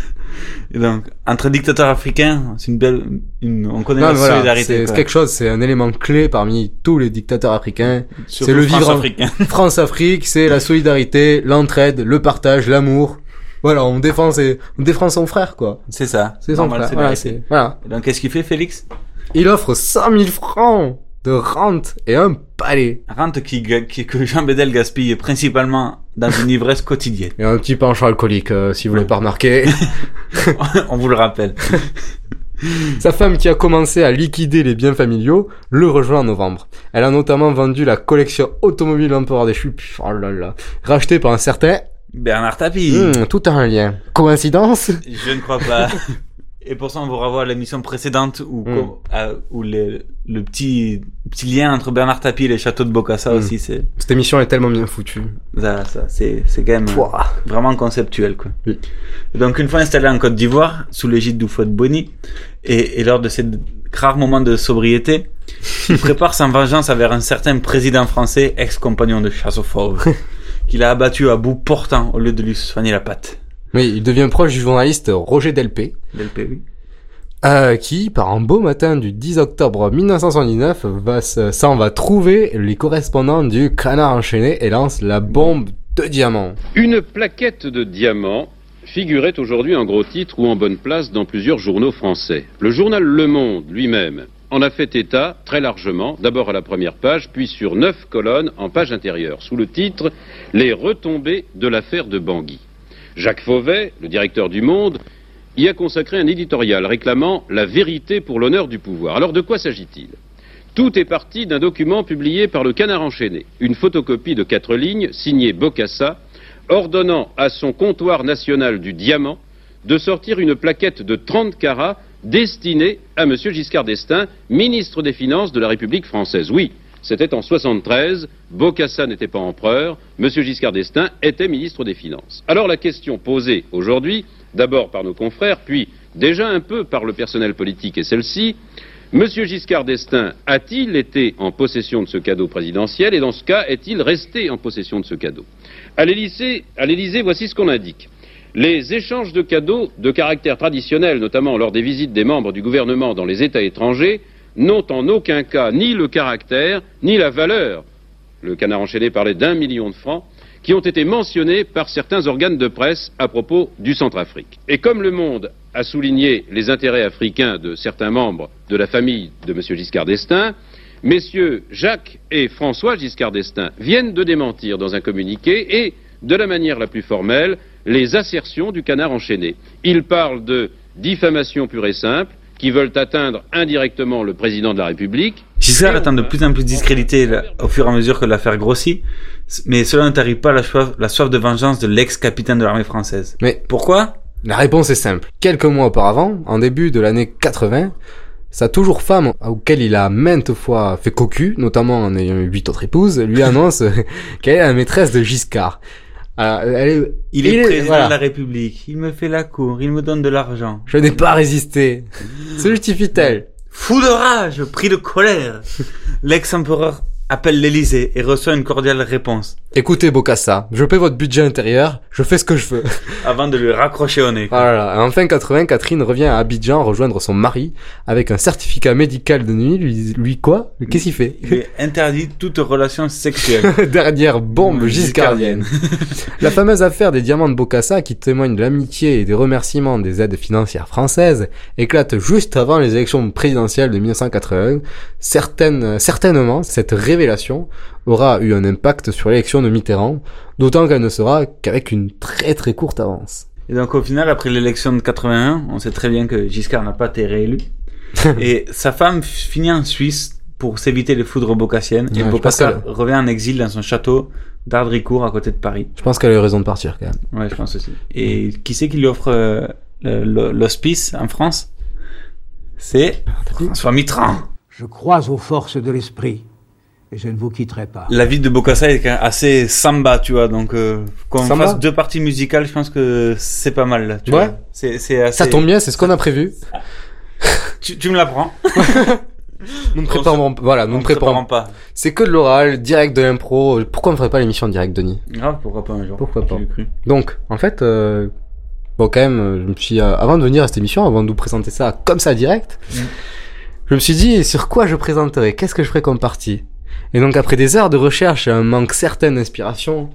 Et donc, entre dictateurs africains, c'est une belle, une, on connaît Non, la voilà, solidarité. c'est quelque chose, c'est un élément clé parmi tous les dictateurs africains. C'est le vivre en- France-africain. France-Afrique, c'est la solidarité, l'entraide, le partage, l'amour. Voilà, on défend ses- on défend son frère, quoi. C'est ça. C'est son Normal, frère. Voilà, vérité. c'est- voilà. Et donc, qu'est-ce qu'il fait, Félix? Il offre 100 000 francs de rente et un palais. Rente qui, que Jean Bédel gaspille principalement dans une ivresse quotidienne. Et un petit penchant alcoolique, euh, si vous l'avez pas remarqué. on vous le rappelle. Sa femme qui a commencé à liquider les biens familiaux le rejoint en novembre. Elle a notamment vendu la collection automobile Empereur des Chupes, oh là là, rachetée par un certain... Bernard Tapie. Hmm, tout a un lien. Coïncidence? Je ne crois pas. Et pour ça, on vous renvoie à l'émission précédente où, Mm. à- où le, le petit, petit lien entre Bernard Tapie et les châteaux de Bocassa Mm. aussi, c'est, Cette émission est tellement bien foutue. ça, ça, c'est, c'est quand même Pouah. vraiment conceptuel, quoi. Oui. Donc, une fois installé en Côte d'Ivoire, sous l'égide d'Oufouette Boni, et, et lors de ces rares moments de sobriété, il prépare sa vengeance envers un certain président français, ex-compagnon de chasse aux fauves, qu'il a abattu à bout portant au lieu de lui soigner la patte. Oui, il devient proche du journaliste Roger Delpé. Delpé, oui. euh, qui, par un beau matin du 10 octobre 1979, va se- s'en va trouver les correspondants du Canard enchaîné et lance la bombe de diamant. Une plaquette de diamants figurait aujourd'hui en gros titre ou en bonne place dans plusieurs journaux français. Le journal Le Monde lui-même en a fait état très largement, d'abord à la première page, puis sur neuf colonnes en page intérieure, sous le titre Les retombées de l'affaire de Bangui. Jacques Fauvet, le directeur du Monde, y a consacré un éditorial réclamant la vérité pour l'honneur du pouvoir. Alors de quoi s'agit-il? Tout est parti d'un document publié par le Canard enchaîné, une photocopie de quatre lignes signée Bocassa, ordonnant à son comptoir national du diamant de sortir une plaquette de 30 carats destinée à M. Giscard d'Estaing, ministre des Finances de la République française. Oui, c'était en 73, Bocassa n'était pas empereur, M. Giscard d'Estaing était ministre des Finances. Alors la question posée aujourd'hui, d'abord par nos confrères, puis déjà un peu par le personnel politique est celle-ci, M. Giscard d'Estaing a-t-il été en possession de ce cadeau présidentiel et dans ce cas, est-il resté en possession de ce cadeau? À l'Élysée, voici ce qu'on indique. Les échanges de cadeaux de caractère traditionnel, notamment lors des visites des membres du gouvernement dans les États étrangers, n'ont en aucun cas ni le caractère ni la valeur, le canard enchaîné parlait d'un million de francs, qui ont été mentionnés par certains organes de presse à propos du Centrafrique. Et comme Le Monde a souligné les intérêts africains de certains membres de la famille de M. Giscard d'Estaing, messieurs Jacques et François Giscard d'Estaing viennent de démentir dans un communiqué et, de la manière la plus formelle, les assertions du canard enchaîné. Ils parlent de diffamation pure et simple, qui veulent atteindre indirectement le président de la République. Giscard étant de plus en plus discrédité au fur et à mesure que l'affaire grossit, mais cela ne t'arrive pas la soif, la soif de vengeance de l'ex-capitaine de l'armée française. Mais pourquoi? La réponse est simple. Quelques mois auparavant, en début de l'année 80, sa toujours femme, auquel il a maintes fois fait cocu, notamment en ayant eu huit autres épouses, lui annonce qu'elle est la maîtresse de Giscard. Alors, elle est- Il est président voilà. de la République, il me fait la cour, il me donne de l'argent. Je n'ai pas résisté. Se justifie-t-elle? Fou de rage, pris de colère, l'ex-empereur appelle l'Élysée et reçoit une cordiale réponse, Écoutez Bocassa, je paie votre budget intérieur, je fais ce que je veux. avant de lui raccrocher au nez. Voilà. En fin 80, Catherine revient à Abidjan rejoindre son mari avec un certificat médical de nuit. Lui, lui quoi? Qu'est-ce qu'il fait? Il est interdit toute relation sexuelle. Dernière bombe giscardienne. La fameuse affaire des diamants de Bocassa, qui témoigne de l'amitié et des remerciements des aides financières françaises, éclate juste avant les élections présidentielles de 1981. Certaines, certainement, cette révélation aura eu un impact sur l'élection de Mitterrand, d'autant qu'elle ne sera qu'avec une très très courte avance. Et donc au final, après l'élection de 81, on sait très bien que Giscard n'a pas été réélu. et sa femme finit en Suisse pour s'éviter les foudres bocassiennes. Ouais, et Bocassa revient en exil dans son château d'Ardricourt à côté de Paris. Je pense qu'elle a eu raison de partir quand même. Ouais, je pense aussi. Et qui c'est qui lui offre euh, l'hospice en France? C'est François Mitterrand. Je crois aux forces de l'esprit et je ne vous quitterai pas. La vie de Bocassa est quand assez samba, tu vois. Donc euh, qu'on Samba fasse deux parties musicales, je pense que c'est pas mal. Là, tu Ouais. vois. C'est c'est assez. Ça tombe bien, c'est ce qu'on a prévu. Tu, tu me l'apprends. Nous ne préparons, voilà, nous on ne préparons préparons pas. C'est que de l'oral, direct de l'impro. Pourquoi on ne ferait pas l'émission en direct, Denis? Grave, pourquoi pas un jour. Pourquoi pas cru. Donc, en fait, euh, bon, quand même, je me suis, euh, avant de venir à cette émission, avant de vous présenter ça comme ça direct, Mm. je me suis dit sur quoi je présenterais, qu'est-ce que je ferais comme partie? Et donc, après des heures de recherche et un manque certain d'inspiration,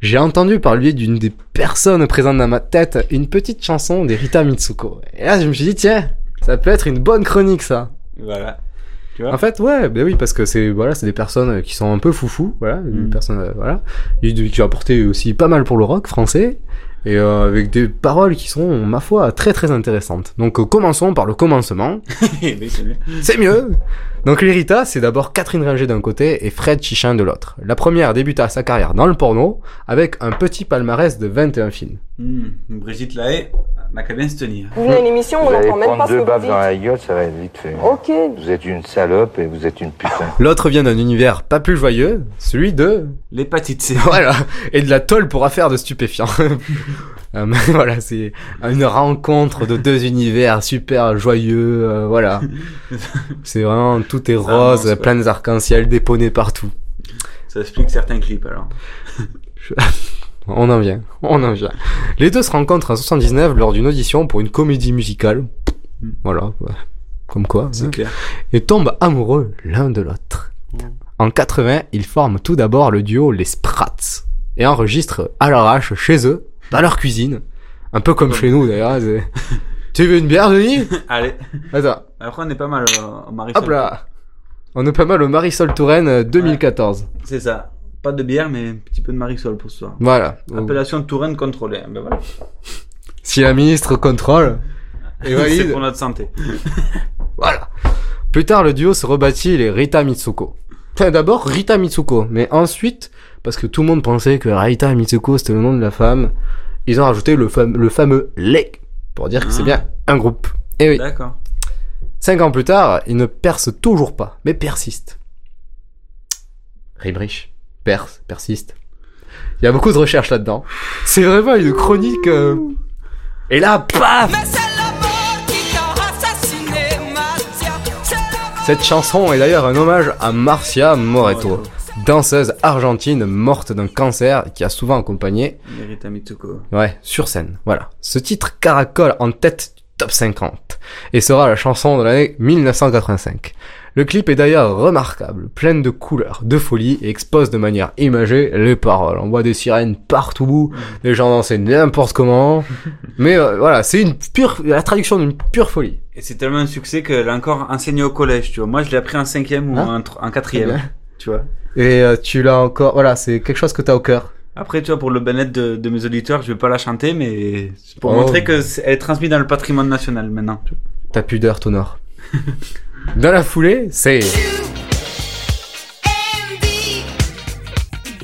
j'ai entendu par le biais d'une des personnes présentes dans ma tête une petite chanson des Rita Mitsuko. Et là, je me suis dit, tiens, ça peut être une bonne chronique, ça. Voilà. Tu vois En fait, ouais, ben oui, parce que c'est voilà, c'est des personnes qui sont un peu foufou, voilà, des personnes, euh, voilà, qui ont apporté aussi pas mal pour le rock français et euh, avec des paroles qui sont, ma foi, très très intéressantes. Donc euh, commençons par le commencement. C'est mieux. Donc l'Irita, c'est d'abord Catherine Ringer d'un côté et Fred Chichin de l'autre. La première débuta sa carrière dans le porno avec un petit palmarès de 21 films. Hmm, Brigitte Lahaye n'a qu'à bien se tenir. Vous venez à l'émission, on n'entend même pas ce deux vous baffes dites. dans la gueule, ça va être vite fait. Ok. Vous êtes une salope et vous êtes une putain. L'autre vient d'un univers pas plus joyeux, celui de L'hépatite C. voilà, et de la tôle pour affaire de stupéfiants. Euh, voilà, c'est une rencontre de deux univers super joyeux, euh, voilà. C'est vraiment, tout est Ça rose, avance, plein d'arcs-en-ciel déponés partout. Ça explique certains clips alors. On en vient, on en vient. Les deux se rencontrent en 79 lors d'une audition pour une comédie musicale. Voilà, ouais. comme quoi. C'est hein. clair. Et tombent amoureux l'un de l'autre. En 80, ils forment tout d'abord le duo Les Sprats et enregistrent à l'arrache chez eux, dans leur cuisine. Un peu comme chez nous d'ailleurs. tu veux une bière, Denis? Allez. Attends. Après, on est pas mal euh, au Marisol. Hop là On est pas mal au Marisol Touraine euh, 2014. C'est ça. Pas de bière, mais un petit peu de Marisol pour ce soir. Voilà. Appellation Touraine contrôlée. Ben voilà. Si la ministre contrôle et C'est pour notre santé. Voilà. Plus tard, le duo se rebâtit les Rita Mitsuko. Enfin, d'abord Rita Mitsuko, mais ensuite, parce que tout le monde pensait que Rita Mitsuko c'était le nom de la femme, ils ont rajouté le, fam- le fameux les pour dire que c'est Ah. bien un groupe. Et oui. D'accord. Cinq ans plus tard, ils ne percent toujours pas, mais persistent. Ribrich, perce, persiste. Il y a beaucoup de recherches là-dedans. C'est vraiment une chronique. euh, Et là, paf Cette chanson est d'ailleurs un hommage à Marcia Moreto, danseuse argentine morte d'un cancer qui a souvent accompagné, Rita Mitsuko. ouais, sur scène. Voilà. Ce titre caracole en tête du top 50 et sera la chanson de l'année 1985. Le clip est d'ailleurs remarquable, plein de couleurs, de folie et expose de manière imagée les paroles. On voit des sirènes partout, les gens danser n'importe comment. Mais euh, voilà, c'est une pure, la traduction d'une pure folie. Et c'est tellement un succès qu'elle a encore enseigné au collège, tu vois. Moi, je l'ai appris en cinquième ou Ah. en, tr- en quatrième, bien. Tu vois. Et euh, tu l'as encore, voilà, c'est quelque chose que t'as au cœur. Après, tu vois, pour le bien-être de, de mes auditeurs, je vais pas la chanter, mais c'est pour Oh. montrer que elle est transmise dans le patrimoine national maintenant. tu vois. Ta pudeur t'honore. Dans la foulée, c'est...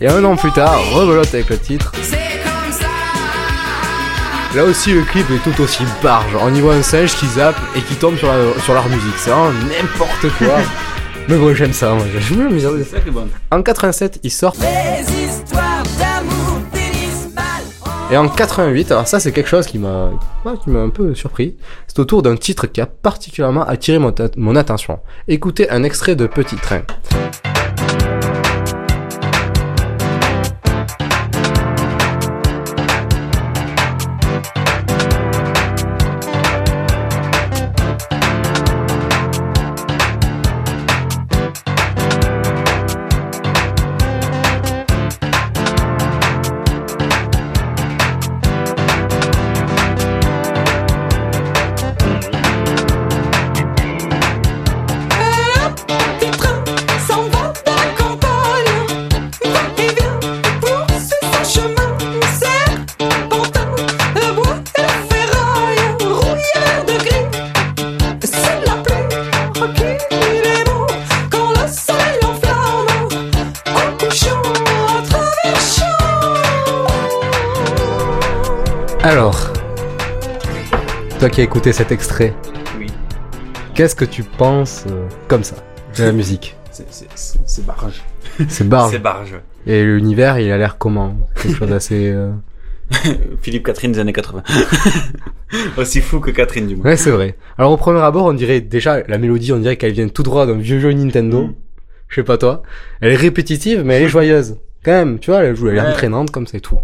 Et un an plus tard, rebelote avec le titre. Là aussi, le clip est tout aussi barge. On y voit un singe qui zappe et qui tombe sur, la- sur leur musique. C'est vraiment n'importe quoi. Mais bon, j'aime ça, moi. J'aime la ça qui est bon. En 87, ils sortent. Et en 88, alors ça c'est quelque chose qui m'a ouais, qui m'a un peu surpris, c'est autour d'un titre qui a particulièrement attiré mon attention. Écoutez un extrait de Petit Train. Qui as écouté cet extrait, Oui. qu'est-ce que tu penses euh, comme ça de la musique C'est- c'est- C'est c'est barge. C'est barge. C'est barge. Et l'univers, il a l'air comment Quelque chose d'assez... euh, Philippe Catherine des années 80. Aussi fou que Catherine, du moins. Ouais, c'est vrai. Alors au premier abord, on dirait déjà la mélodie, on dirait qu'elle vient tout droit d'un vieux jeu Nintendo. Mm. Je sais pas toi. Elle est répétitive, mais elle est joyeuse. Quand même, tu vois, elle, joue, elle est Ouais. entraînante comme ça et tout.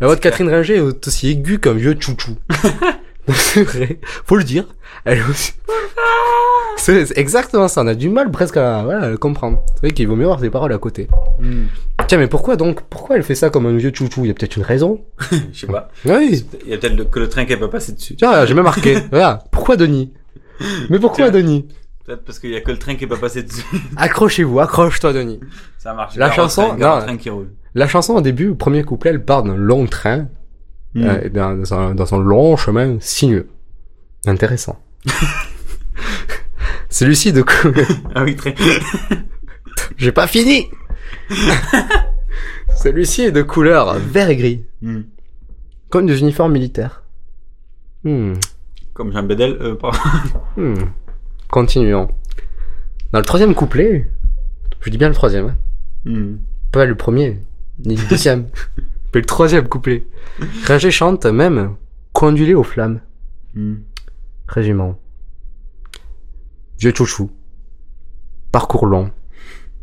La voix de Catherine Ringer est aussi aiguë qu'un vieux chouchou. C'est vrai. Faut le dire. Elle aussi... C'est exactement ça. On a du mal presque à, voilà, à le comprendre. C'est vrai qu'il vaut mieux avoir ses paroles à côté. Hmm. Tiens, mais pourquoi donc Pourquoi elle fait ça comme un vieux chouchou? Il y a peut-être une raison. Je sais pas. Oui. Il y a peut-être que le train qui est pas passé dessus? Tiens, j'ai même marqué. voilà. Pourquoi Denis? Mais pourquoi Tiens. Denis? Peut-être parce qu'il y a que le train qui est pas passé dessus. Accrochez-vous, accroche-toi Denis. Ça marche. La chanson, train, non, train qui roule. la chanson au début, au premier couplet, elle part d'un long train, Mm. euh, dans, dans un, dans un long chemin sinueux. Intéressant. Celui-ci de cou- Ah oui, très. J'ai pas fini. Celui-ci est de couleur vert et gris, Hmm. comme des uniformes militaires. Hmm. Comme Jean Bedel, euh, pas. Hmm. Continuons. Dans le troisième couplet, je dis bien le troisième, hein, Hmm. pas le premier, ni le deuxième, mais le troisième couplet. Ringer chante même Conduit aux flammes. Hmm. Régiment. Vieux chouchou. Parcours long.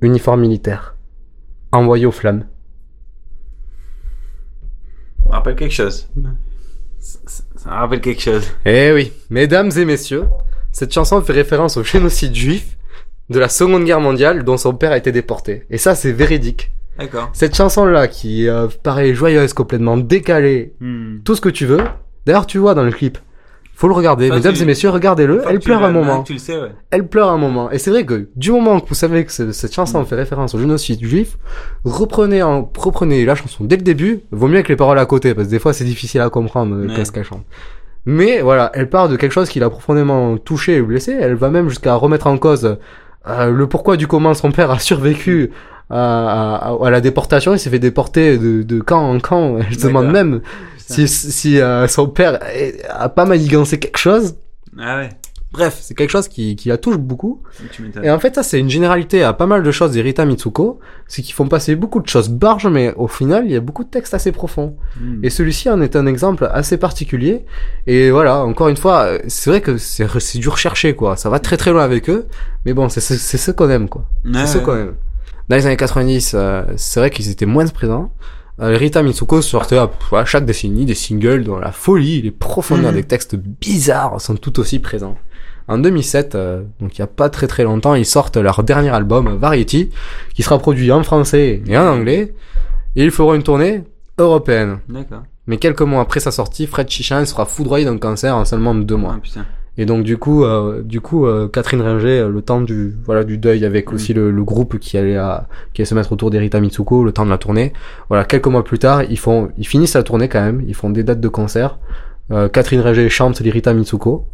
Uniforme militaire. Envoyé aux flammes. Ça me rappelle quelque chose. Ça, ça- ça me rappelle quelque chose. Eh oui, mesdames et messieurs, Cette chanson fait référence au génocide juif de la Seconde Guerre mondiale dont son père a été déporté. Et ça, c'est véridique. D'accord. Cette chanson-là, qui euh, paraît joyeuse, complètement décalée, Hmm. tout ce que tu veux. D'ailleurs, tu vois dans le clip. Faut le regarder. Enfin, Mesdames tu- et messieurs, regardez-le. Elle pleure le- un moment. Tu le sais, ouais. Elle pleure un moment. Et c'est vrai que du moment que vous savez que ce- cette chanson fait référence au génocide juif, reprenez, en, reprenez la chanson dès le début. Vaut mieux avec les paroles à côté, parce que des fois c'est difficile à comprendre euh, Ouais. qu'est-ce qu'elle chante. Mais voilà, elle part de quelque chose qui l'a profondément touché et blessé. Elle va même jusqu'à remettre en cause euh, le pourquoi du comment son père a survécu à, à- à la déportation. Il s'est fait déporter de, de camp en camp. Se demande même si, si euh, son père a pas manigancé quelque chose. Ah ouais. Bref, c'est quelque chose qui, qui la touche beaucoup. Et en fait, ça, c'est une généralité à pas mal de choses d'Erita Mitsuko. C'est qu'ils font passer beaucoup de choses barges, mais au final, il y a beaucoup de textes assez profonds. Hmm. Et celui-ci en est un exemple assez particulier. Et voilà, encore une fois, c'est vrai que c'est, c'est du recherché, quoi. Ça va très très loin avec eux. Mais bon, c'est, c'est, c'est ce qu'on aime, quoi. C'est ce ouais. qu'on aime. Dans les années 90, euh, c'est vrai qu'ils étaient moins présents. Euh, Rita Mitsuko sortait à, à chaque décennie des singles dont la folie, les profondeurs Mhm. des textes bizarres sont tout aussi présents. En 2007, euh, donc il y a pas très très longtemps, ils sortent leur dernier album Variety, qui sera produit en français et en anglais, et ils feront une tournée européenne. D'accord. Mais quelques mois après sa sortie, Fred Chichan sera foudroyé d'un cancer en seulement deux mois. Ah, putain. Et donc du coup, euh, du coup, euh, Catherine Ringer, euh, le temps du voilà du deuil avec Mm. aussi le, le groupe qui allait à, qui allait se mettre autour d'Erita Mitsuko, le temps de la tournée. Voilà, quelques mois plus tard, ils font, ils finissent la tournée quand même. Ils font des dates de concert. Euh, Catherine Ringer chante l'Erita Mitsuko,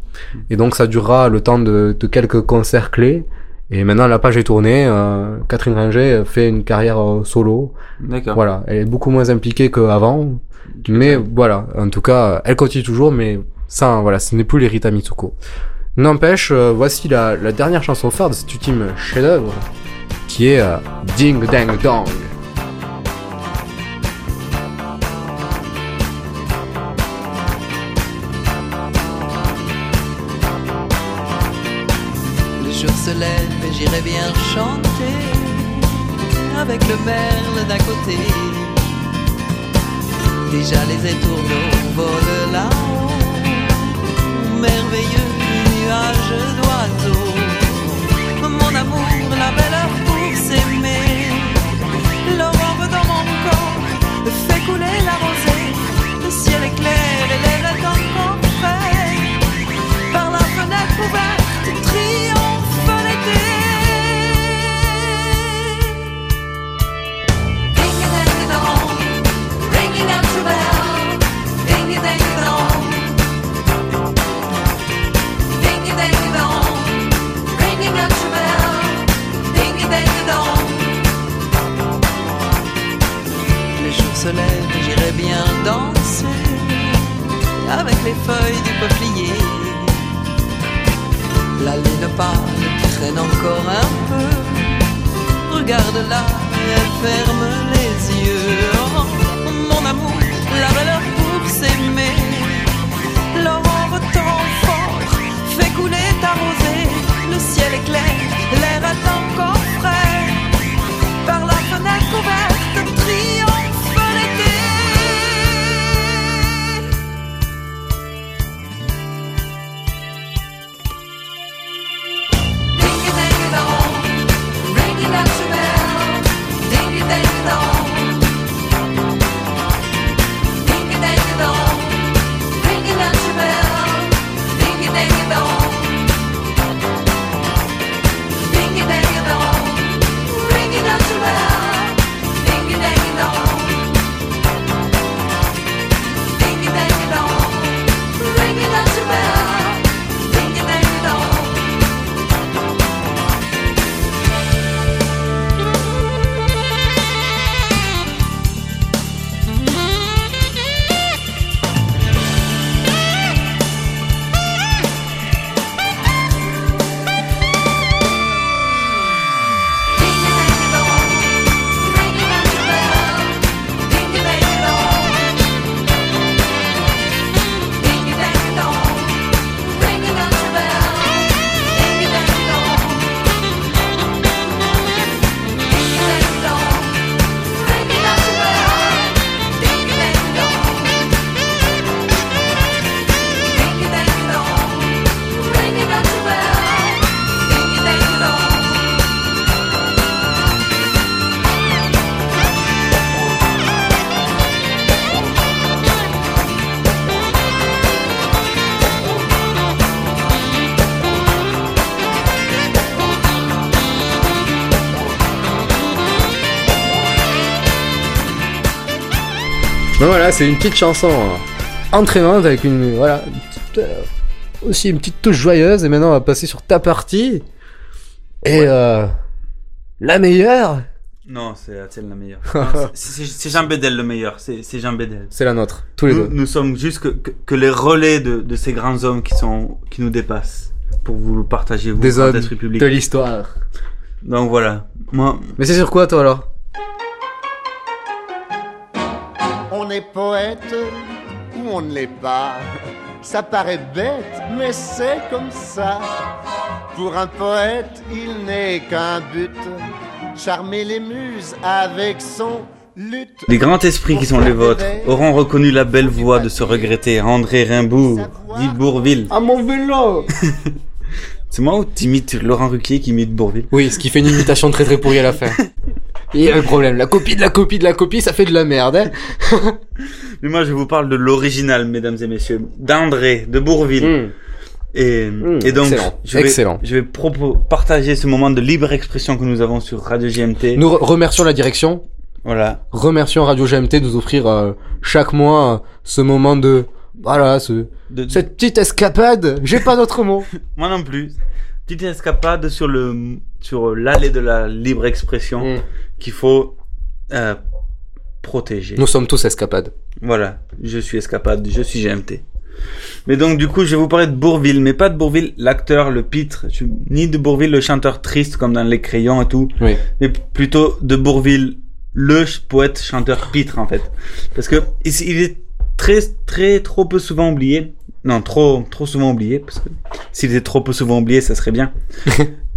et donc ça durera le temps de, de quelques concerts clés. Et maintenant la page est tournée. euh, Catherine Ringer fait une carrière euh, solo. D'accord. Voilà, elle est beaucoup moins impliquée qu'avant. Mais voilà, en tout cas, elle continue toujours, mais ça, voilà, ce n'est plus l'Erita Mitsuko. N'empêche, euh, voici la, dernière chanson phare de cet ultime chef-d'œuvre, qui est euh, Ding Dang Dong. Le jour se lève et j'irai bien chanter avec le merle d'un côté. Déjà les étourneaux volent là-haut, merveilleux nuage d'oiseaux. Mon amour, la belle se lève, j'irai bien danser avec les feuilles du peuplier. La lune pâle traîne encore un peu. Regarde-la, elle ferme les yeux. Oh, mon amour, la voilà, c'est une petite chanson euh, entraînante avec une voilà une petite, euh, aussi une petite touche joyeuse. Et maintenant, on va passer sur ta partie. Et euh, la meilleure, Non, c'est la meilleure. C'est- Jean Bédel le meilleur. C'est Jean Bédel. c'est la nôtre, tous les nous, deux. nous sommes juste que, que, que les relais de, de ces grands hommes qui sont qui nous dépassent pour vous le partager. Vous, Des hommes de l'histoire. Donc voilà. Moi, Mais c'est sur quoi toi alors? On est poète ou on ne l'est pas. Ça paraît bête, mais c'est comme ça. Pour un poète, il n'est qu'un but. Charmer les muses avec son lutte. les grands esprits qui sont les vôtres auront reconnu la belle voix de ce regretté André Rimbaud, dit Bourville. À mon vélo C'est moi ou t'imites Laurent Ruquier qui imite Bourville? Oui, ce qui fait une imitation très très pourrie à la fin. Il y a un problème, la copie de la copie de la copie, ça fait de la merde. Hein Mais moi, je vous parle de l'original, mesdames et messieurs, d'André, de Bourville. Et, Mm, et donc, excellent, je vais, excellent. je vais propo- partager ce moment de libre expression que nous avons sur Radio GMT. Nous re- remercions la direction. Voilà. Remercions Radio GMT de nous offrir euh, chaque mois euh, ce moment de voilà, ce, cette petite escapade. J'ai pas d'autre mot. Moi non plus. Petite escapade sur le sur l'allée de la libre expression Mm. Qu'il faut euh, protéger. Nous sommes tous escapades. Voilà, je suis escapade, je suis GMT. Mais donc du coup, je vais vous parler de Bourville, mais pas de Bourville l'acteur, le pitre, ni de Bourville le chanteur triste comme dans Les Crayons et tout, Oui. mais plutôt de Bourville le poète chanteur pitre en fait, parce que il est très très trop peu souvent oublié. Non, trop trop souvent oublié parce que s'il était trop peu souvent oublié, ça serait bien.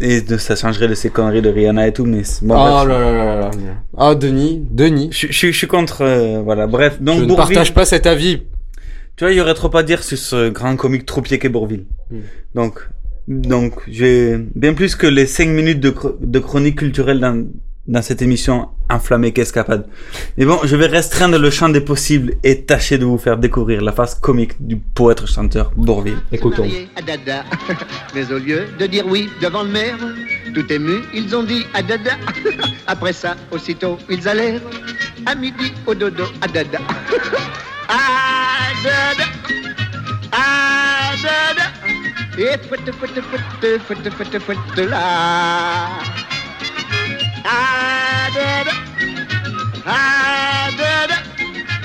et de, ça changerait de ces conneries de Rihanna et tout, mais c'est- bon, oh bref. là là là là. Ah Denis, Denis. Je, je, je suis contre, euh, voilà, bref. Donc je ne Bourville- partage pas cet avis. Tu vois, il y aurait trop à dire sur ce grand comique troupier qu'est Bourville. Mm. Donc, donc, j'ai bien plus que les 5 minutes de, de chronique culturelle dans, dans cette émission inflammée qu'escapade. Mais bon, je vais restreindre le champ des possibles et tâcher de vous faire découvrir la face comique du poète chanteur Bourville. Écoutons. Mais au lieu de dire oui devant le maire, tout ému, ils ont dit à Dada. Après ça, aussitôt, ils allèrent à midi au dodo à Dada. À Dada, à Dada. Et fouette, fouette, fouette, fouette, fouette, fouette là. À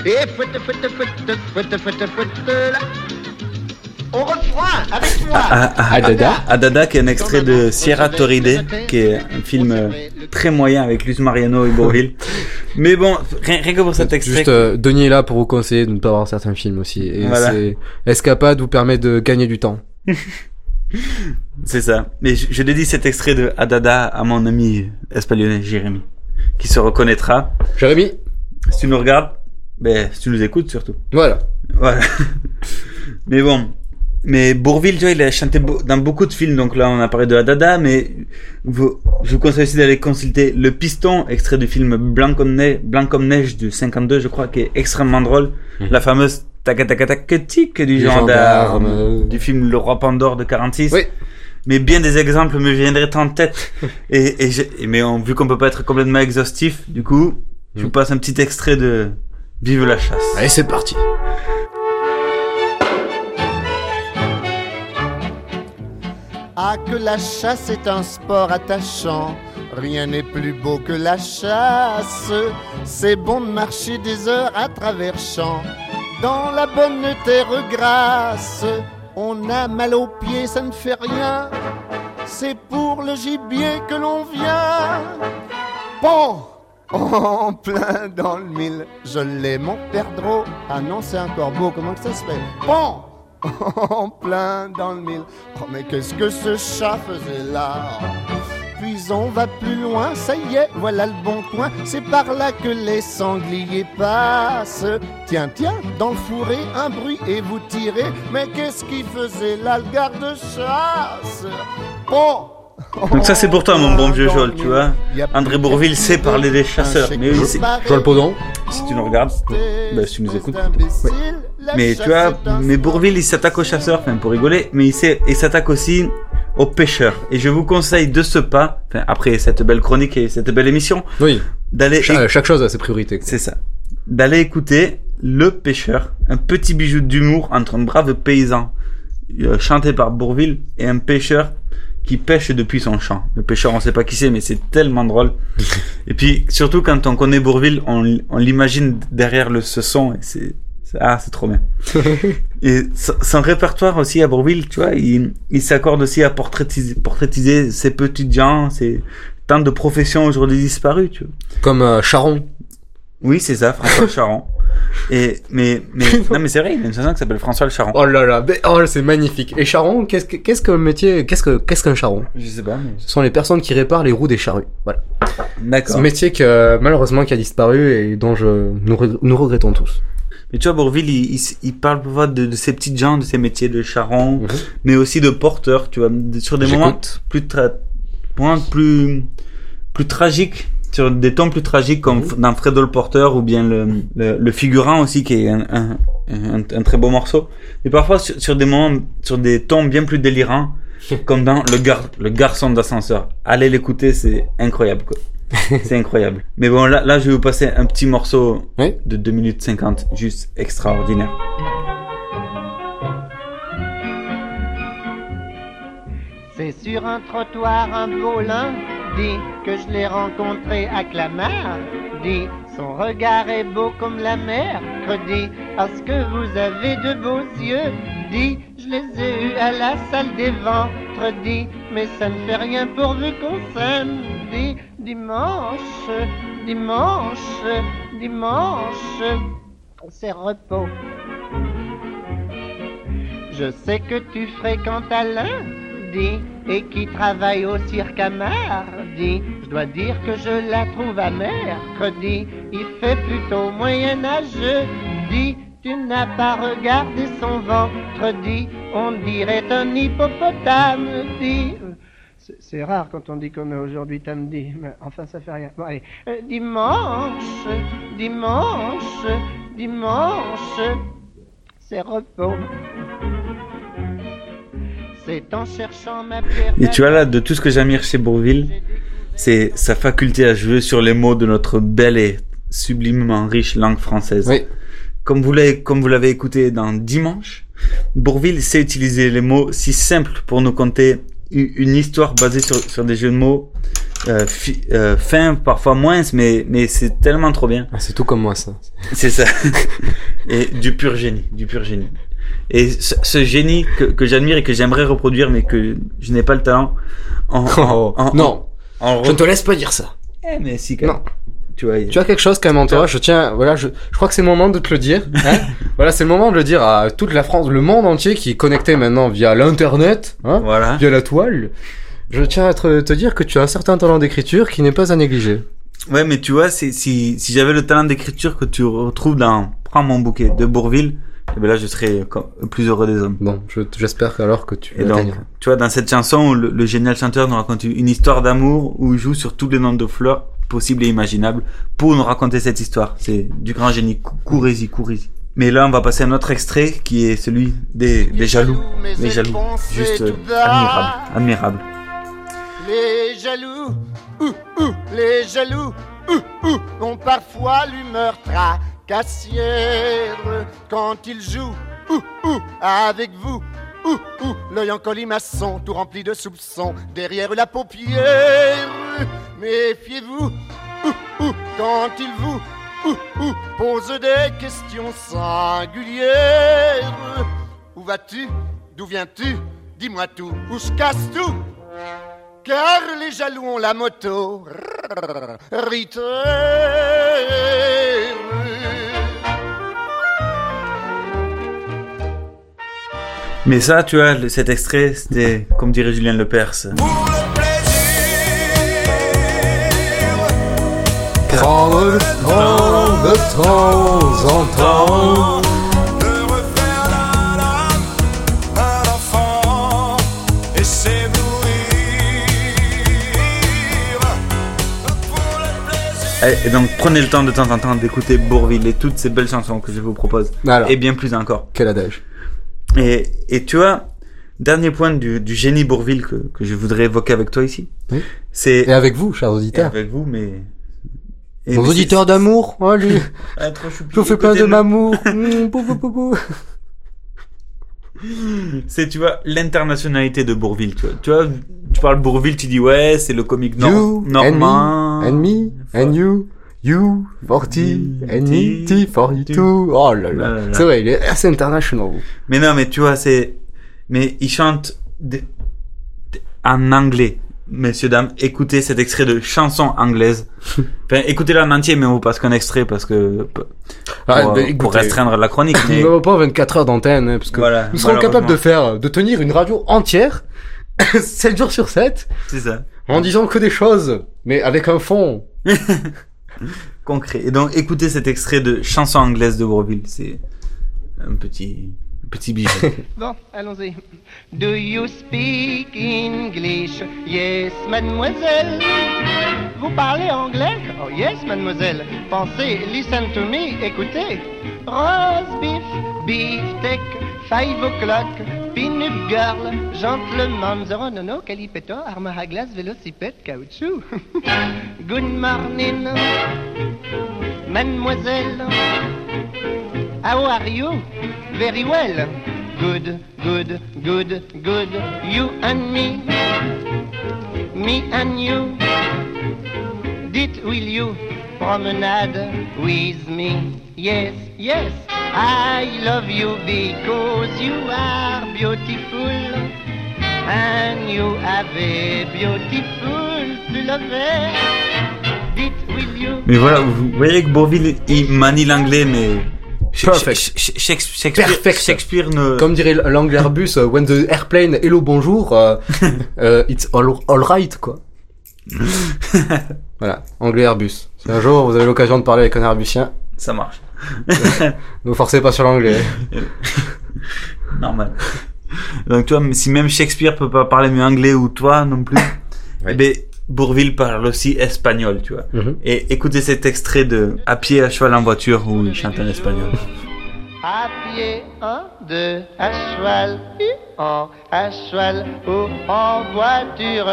Et fouette, fouette, fouette là. On refrain avec moi. À, à- Adada. Adada, qui est un extrait de Sierra Torride, qui est un film euh, très moyen avec Luis Mariano et Bourville. Mais bon, rien, rien que pour cet extrait. Juste, euh, Denis est là pour vous conseiller de ne pas voir certains films aussi. Et Voilà. c'est Escapade vous permet de gagner du temps. C'est ça. Mais je, je dédie cet extrait de Adada à mon ami espagnol Jérémy, qui se reconnaîtra. Jérémy Si tu nous regardes, ben, si tu nous écoutes surtout. Voilà. Voilà. mais bon. Mais Bourville, tu vois, il a chanté dans beaucoup de films, donc là on a parlé de Adada, mais vous- je vous conseille aussi d'aller consulter Le Piston, extrait du film Blanc comme, neige, Blanc comme neige du 52, je crois, qui est extrêmement drôle. La fameuse tac-tac-tac-tic du gendarme, gendarmes. du film Le Roi Pandore de 46. Oui. Mais bien des exemples me viendraient en tête. et, et, j'ai- et mais on- vu qu'on peut pas être complètement exhaustif, du coup, je vous passe un petit extrait de Vive la chasse. Allez, c'est parti. Ah, que la chasse est un sport attachant. Rien n'est plus beau que la chasse. C'est bon de marcher des heures à travers champs. Dans la bonne terre grasse, on a mal aux pieds, ça ne fait rien. C'est pour le gibier que l'on vient. Bon, en plein dans le mille, je l'ai mon perdreau. Ah non, c'est un corbeau, comment que ça se fait? Bon, en plein dans le mille. Oh, mais qu'est-ce que ce chat faisait là? Puis on va plus loin, ça y est, voilà le bon coin. C'est par là que les sangliers passent. Tiens, tiens, dans le fourré, un bruit et vous tirez. Mais qu'est-ce qu'il faisait là, le garde-chasse Bon, Donc ça c'est pour toi mon bon vieux Joel, tu vois. André Bourville sait parler des chasseurs, mais oui, c'est... Joel Podon. Si tu nous regardes, bah, si tu nous écoutes. Ouais. Mais tu vois, mais Bourville il s'attaque aux chasseurs, enfin pour rigoler, mais il sait, il s'attaque aussi aux pêcheurs. Et je vous conseille de ce pas, après cette belle chronique et cette belle émission, Oui. d'aller Cha- chaque chose a ses priorités. c'est ça. d'aller écouter Le Pêcheur, un petit bijou d'humour entre un brave paysan euh, chanté par Bourville et un pêcheur qui pêche depuis son champ. Le pêcheur, on sait pas qui c'est, mais c'est tellement drôle. et puis, surtout quand on connaît Bourville, on, on l'imagine derrière le, ce son, et c'est- ah, c'est trop bien. et son, répertoire aussi à Bourville, tu vois, il, il s'accorde aussi à portraitiser, portraitiser ces petites gens, ces tant de professions aujourd'hui disparues, tu vois. Comme euh, Charon. Oui, c'est ça, François Charon. Et, mais, mais, non, mais c'est vrai, il y a une chanson qui s'appelle François le Charon. Oh là là, mais- oh, c'est magnifique. Et Charon, qu'est-ce que qu'est-ce qu'un métier, qu'est-ce que qu'est-ce qu'un charron Je sais pas, mais... Ce sont les personnes qui réparent les roues des charrues. Voilà. D'accord. un métier que malheureusement qui a disparu et dont je nous, nous regrettons tous. Mais tu vois, Bourville, il, il, il parle parfois de, de ces petites gens, de ces métiers de charron, Mhm. mais aussi de porteurs, tu vois, sur des moments plus, moments plus, plus tragiques, sur des tons plus tragiques comme Mhm. dans Fredo le porteur ou bien le, le, le figurant aussi qui est un, un, un, un très beau morceau. Mais parfois sur, sur des moments, sur des tons bien plus délirants, comme dans le, gar, le garçon d'ascenseur. Allez l'écouter, c'est incroyable, quoi. c'est incroyable. Mais bon, là, là, je vais vous passer un petit morceau de 2 minutes 50, juste extraordinaire. C'est sur un trottoir un beau lundi que je l'ai rencontré à Clamart. Dit, son regard est beau comme la mer. Dit, parce que vous avez de beaux yeux? Dit, je les ai eus à la salle des ventres. Dit, mais ça ne fait rien pourvu qu'on s'aime. Dit, dimanche, dimanche, dimanche, c'est repos. Je sais que tu fréquentes Alain, et qui travaille au cirque à mardi. Je dois dire que je la trouve à mercredi. Il fait plutôt moyen-âgeux, dit. Tu n'as pas regardé son ventre, dit. On dirait un hippopotame. C'est- rare quand on dit comme aujourd'hui samedi, mais enfin ça fait rien. Euh, dimanche, dimanche, dimanche, c'est repos. Et tu vois là, de tout ce que j'admire chez Bourville, c'est sa faculté à jouer sur les mots de notre belle et sublimement riche langue française. Oui. Comme vous l'avez, comme vous l'avez écouté dans Dimanche, Bourville sait utiliser les mots si simples pour nous conter une histoire basée sur, sur des jeux de mots euh, fi- euh, fins, parfois moins, mais, mais c'est tellement trop bien. Ah, c'est tout comme moi ça. C'est ça. et du pur génie, du pur génie. Et ce, ce génie que, que j'admire et que j'aimerais reproduire, mais que je n'ai pas le talent. En, Oh, en- en- non. en- Je ne te laisse pas dire ça. Eh, mais si, quand même. Non. Tu vois, Tu as quelque chose quand même en toi, je tiens, voilà, je, je crois que c'est le moment de te le dire. Hein voilà, c'est le moment de le dire à toute la France, le monde entier qui est connecté maintenant via l'internet, hein, Voilà. via la toile. Je tiens à te, te dire que tu as un certain talent d'écriture qui n'est pas à négliger. Ouais, mais tu vois, si, si j'avais le talent d'écriture que tu retrouves dans Prends mon bouquet de Bourville, eh ben là, je le plus heureux des hommes. Bon, je- j'espère alors que tu Et donc, tu vois, dans cette chanson, le, le génial chanteur nous raconte une histoire d'amour où il joue sur tous les noms de fleurs possibles et imaginables pour nous raconter cette histoire. C'est du grand génie. Cou- Courez-y, courez-y. Mais là, on va passer à un autre extrait qui est celui des, des jaloux. Les jaloux. Juste euh, admirable. Admirable. Les jaloux, ouh, ouh, les jaloux, ouh, ouh, ont parfois l'humeur quand ouh, ouh, avec vous. L'œil en colimaçon, tout rempli de soupçons, derrière la paupière. Méfiez-vous, quand ils vous, posent des questions singulières. Où vas-tu D'où viens-tu Dis-moi tout, ou je casse tout car les jaloux ont la moto. Mais ça, tu vois, cet extrait, c'était, comme dirait Julien Lepers. Prendre le temps de temps en temps. et. Allez, Et donc, prenez le temps de temps en temps d'écouter Bourville et toutes ces belles chansons que je vous propose. Et bien plus encore. Quel adage. Et, et tu vois, dernier point du, du génie Bourville que, que je voudrais évoquer avec toi ici. Oui. C'est, Et avec vous, chers et auditeurs. avec vous, mais Et mais auditeurs d'amour, oh, lui, Ah, trop je vous fais plein de m'amour. Mmh. C'est, tu vois, l'internationalité de Bourville, tu vois. Tu vois, tu parles Bourville, tu dis ouais, c'est le comique nor- You, normand. and me, and me, and you, you, 40, and me, T, 42. Oh là Là. C'est vrai, il est assez international. Mais non, mais tu vois, c'est, mais il chante des- en anglais. Messieurs, dames, écoutez cet extrait de chanson anglaise. enfin, écoutez-le en entier, mais on vous passe qu'un extrait parce que, pour, Ah, bah, écoutez. restreindre la chronique. Nous Mais n'avons pas 24 heures d'antenne, hein, parce que Voilà, nous serons capables de faire, de tenir une radio entière, 7 jours sur 7, c'est ça. en disant que des choses, mais avec un fond. Concret. Et donc, écoutez cet extrait de chanson anglaise de Bourville. C'est un petit, un petit bijou. Bon, allons-y. Do you speak English? Yes, mademoiselle. Vous parlez anglais? Oh, yes, mademoiselle. Pensez, listen to me, écoutez. Roast beef, beefsteak, five o'clock, peanut girl, gentleman, zero, no, no, calipetto, arme à glace, vélocipède, caoutchouc. Good morning, mademoiselle. How are you? Very well. Good, good, good, good. You and me. Me and you. Dites, will you? Promenade with me? Yes, yes. I love you because you are beautiful. And you have a beautiful lover. Dites, will you Mais voilà, vous voyez que Bourville, il manie l'anglais, mais... Perfect. sh- sh- Shakespeare, Shakespeare, Perfect. Shakespeare ne... Comme dirait l'anglais Airbus, euh, when the airplane, hello, bonjour, euh, euh, it's all, all right, quoi. voilà, anglais Airbus. Si un jour vous avez l'occasion de parler avec un Airbusien, Ça marche. ne vous forcez pas sur l'anglais. Normal. Donc tu vois, si même Shakespeare peut pas parler mieux anglais ou toi non plus, eh ben, Bourville parle aussi espagnol, tu vois. Mhm. Et écoutez cet extrait de À pied, à cheval, en voiture où il chante en espagnol. À pied, un, deux, à cheval, en, à cheval ou en voiture.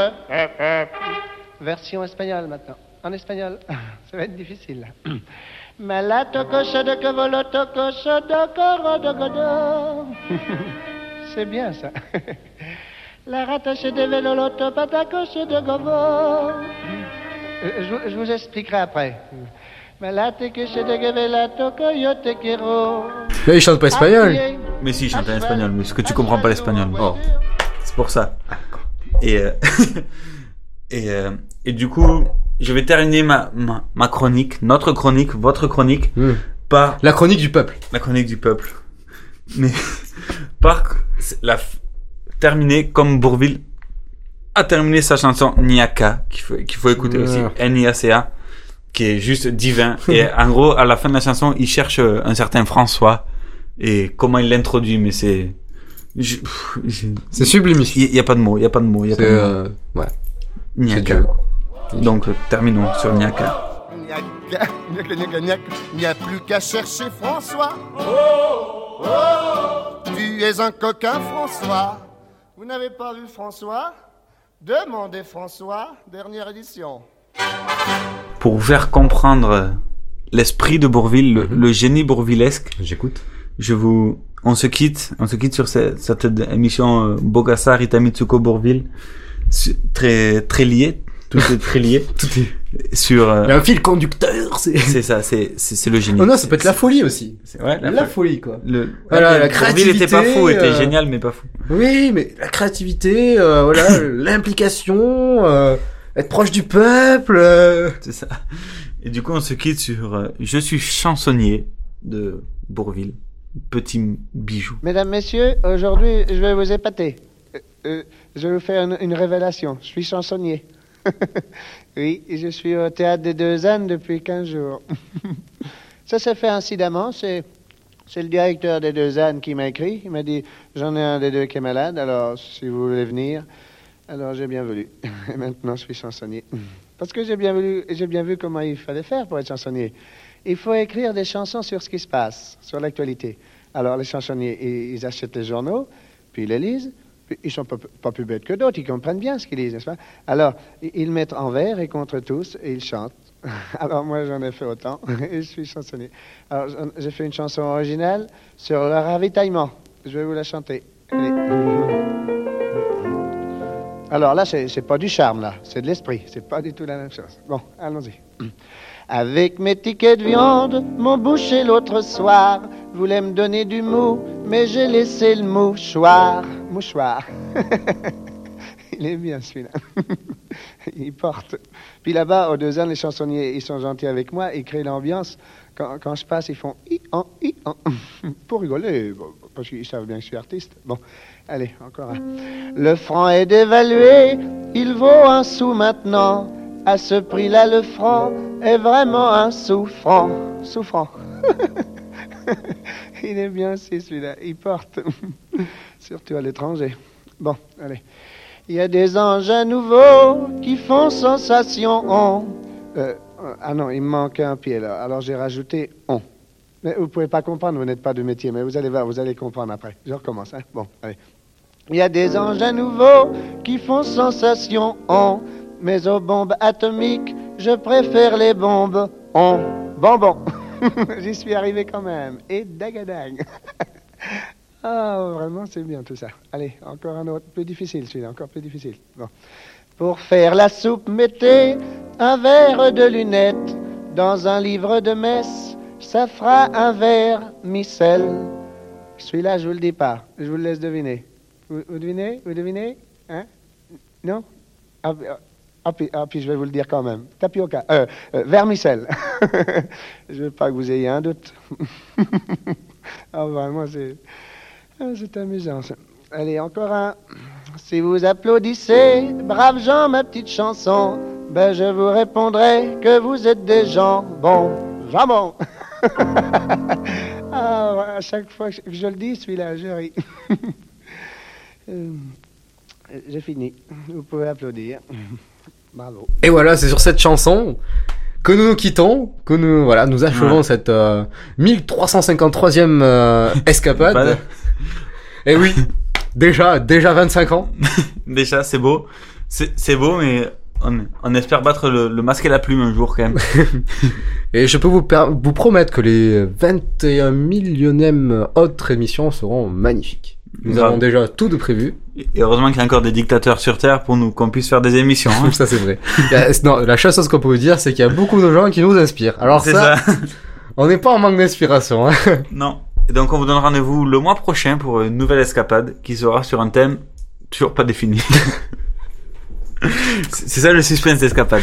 Version espagnole maintenant. En espagnol, ça va être difficile. Malato coche de cavoloto coche de coro de godo. C'est bien ça. La rattache de véloloto patacoche de gobo. Euh, Je, vous- expliquerai après. Là, il chante pas espagnol. Mais si, il chante en espagnol, mais ce que tu comprends pas l'espagnol. Oh. C'est pour ça. Et, euh, et, euh, et du coup, je vais terminer ma, ma, ma chronique, notre chronique, votre chronique, par... La chronique du peuple. La chronique du peuple. Mais par la terminer comme Bourville a terminé sa chanson Niaka, qu'il faut, qu'il faut écouter aussi. N-I-A-C-A, qui est juste divin. Et en gros, à la fin de la chanson, il cherche un certain François et comment il l'introduit, mais c'est... je- C'est sublime. Il n'y a pas de mots, il n'y a pas de mots. il Y a pas de mots. euh, ouais. Niaka. Donc, euh, terminons sur Niaka. Il n'y a plus qu'à chercher François. Tu es un coquin, François. Vous n'avez pas vu François Demandez François, dernière édition. Pour vous faire comprendre l'esprit de Bourville, le, le génie bourvillesque. J'écoute. Je vous, on se quitte, on se quitte sur cette, cette émission euh, Bogassa Rita Mitsuko Bourville, très très lié, tout est très lié. Tout est. Sur. euh, Il y a un fil conducteur, c'est. c'est ça, c'est c'est c'est le génie. Oh non, ça peut être la folie aussi. C'est ouais, La, folie, quoi. Le, Voilà, la Bourville était pas créativité, fou, était euh, génial mais pas fou. Oui, mais la créativité, euh, voilà, l'implication, euh, être proche du peuple. euh. C'est ça. Et du coup, on se quitte sur euh, Je suis chansonnier de Bourville, petit bijou. Mesdames, Messieurs, aujourd'hui, je vais vous épater. Euh, euh, je vais vous faire une, une révélation. Je suis chansonnier. Oui, je suis au théâtre des Deux Ânes depuis 15 jours. Ça s'est fait incidemment. C'est, c'est le directeur des Deux Ânes qui m'a écrit. Il m'a dit J'en ai un des deux qui est malade, alors si vous voulez venir. Alors j'ai bien voulu. Et maintenant, je suis chansonnier. Parce que j'ai bien, voulu, j'ai bien vu comment il fallait faire pour être chansonnier. Il faut écrire des chansons sur ce qui se passe, sur l'actualité. Alors les chansonniers, ils, ils achètent les journaux, puis ils les lisent. Ils sont pas, plus bêtes que d'autres, ils comprennent bien ce qu'ils lisent, n'est-ce pas? Alors, ils, mettent en vers et contre tous, et ils chantent Alors moi j'en ai fait autant et je suis chansonnier. Alors j'ai fait une chanson originale sur le ravitaillement. Je vais vous la chanter. Alors là c'est pas du charme là, c'est de l'esprit. C'est pas du tout la même chose. Bon, allons-y. Avec mes tickets de viande, mon boucher l'autre soir voulait me donner du mou, mais j'ai laissé le mouchoir. Mouchoir. Il est bien celui-là. Il porte. Puis là-bas, au deuxième, les chansonniers, ils sont gentils avec moi, ils créent l'ambiance. Quand, quand je passe, ils font i en i en pour rigoler, parce qu'ils savent bien que je suis artiste. Bon, allez, encore un. Le franc est dévalué, il vaut un sou maintenant. À ce prix-là, le franc est vraiment un sou-franc. Sou-franc. il est bien aussi celui-là, il porte. Surtout à l'étranger. Bon, allez. Il y a des engins nouveaux qui font sensation. On. Euh, ah non, il me manque un pied là. Alors j'ai rajouté on. Mais vous pouvez pas comprendre, vous n'êtes pas de métier, mais vous allez voir, vous allez comprendre après. Je recommence. Hein? Bon, allez. Il y a des engins nouveaux qui font sensation. On. Mais aux bombes atomiques, je préfère les bombes. On. Bonbon. J'y suis arrivé quand même. Et dagadag. Ah, vraiment, c'est bien tout ça. Allez, encore un autre, plus difficile celui-là, encore plus difficile. Pour faire la soupe, mettez un verre de lunettes dans un livre de messe. Ça fera un verre micelle. Celui-là, je vous le dis pas. Je vous le laisse deviner. Vous, devinez? Vous devinez? Hein? Non? Ah, ah, puis, ah, puis je vais vous le dire quand même. Tapioca. Euh, euh, vermicelle. je veux pas que vous ayez un doute. ah, vraiment, c'est... Ah, C'est amusant. Allez, encore un. Si vous applaudissez, braves gens, ma petite chanson, ben je vous répondrai que vous êtes des gens bons. Jambon Ah, à chaque fois que je, que je le dis, celui-là, je ris. Euh, J'ai fini. Vous pouvez applaudir. Bravo. Et voilà, c'est sur cette chanson que nous nous quittons, que nous voilà, nous achevons Ouais. cette euh, 1353e euh, escapade. Et oui, déjà déjà 25 ans. Déjà, c'est beau. C'est beau, mais on, on espère battre le, le masque et la plume un jour quand même. Et je peux vous, per- vous promettre que les 21 millionièmes autres émissions seront magnifiques. Nous avons déjà tout de prévu. Et heureusement qu'il y a encore des dictateurs sur Terre pour nous qu'on puisse faire des émissions. hein. ça c'est vrai. La- non, la chose qu'on peut vous dire, c'est qu'il y a beaucoup de gens qui nous inspirent. Alors ça, ça. on n'est pas en manque d'inspiration. Hein. Non. Et donc on vous donne rendez-vous le mois prochain pour une nouvelle escapade qui sera sur un thème toujours pas défini. c'est ça le suspense d'escapade.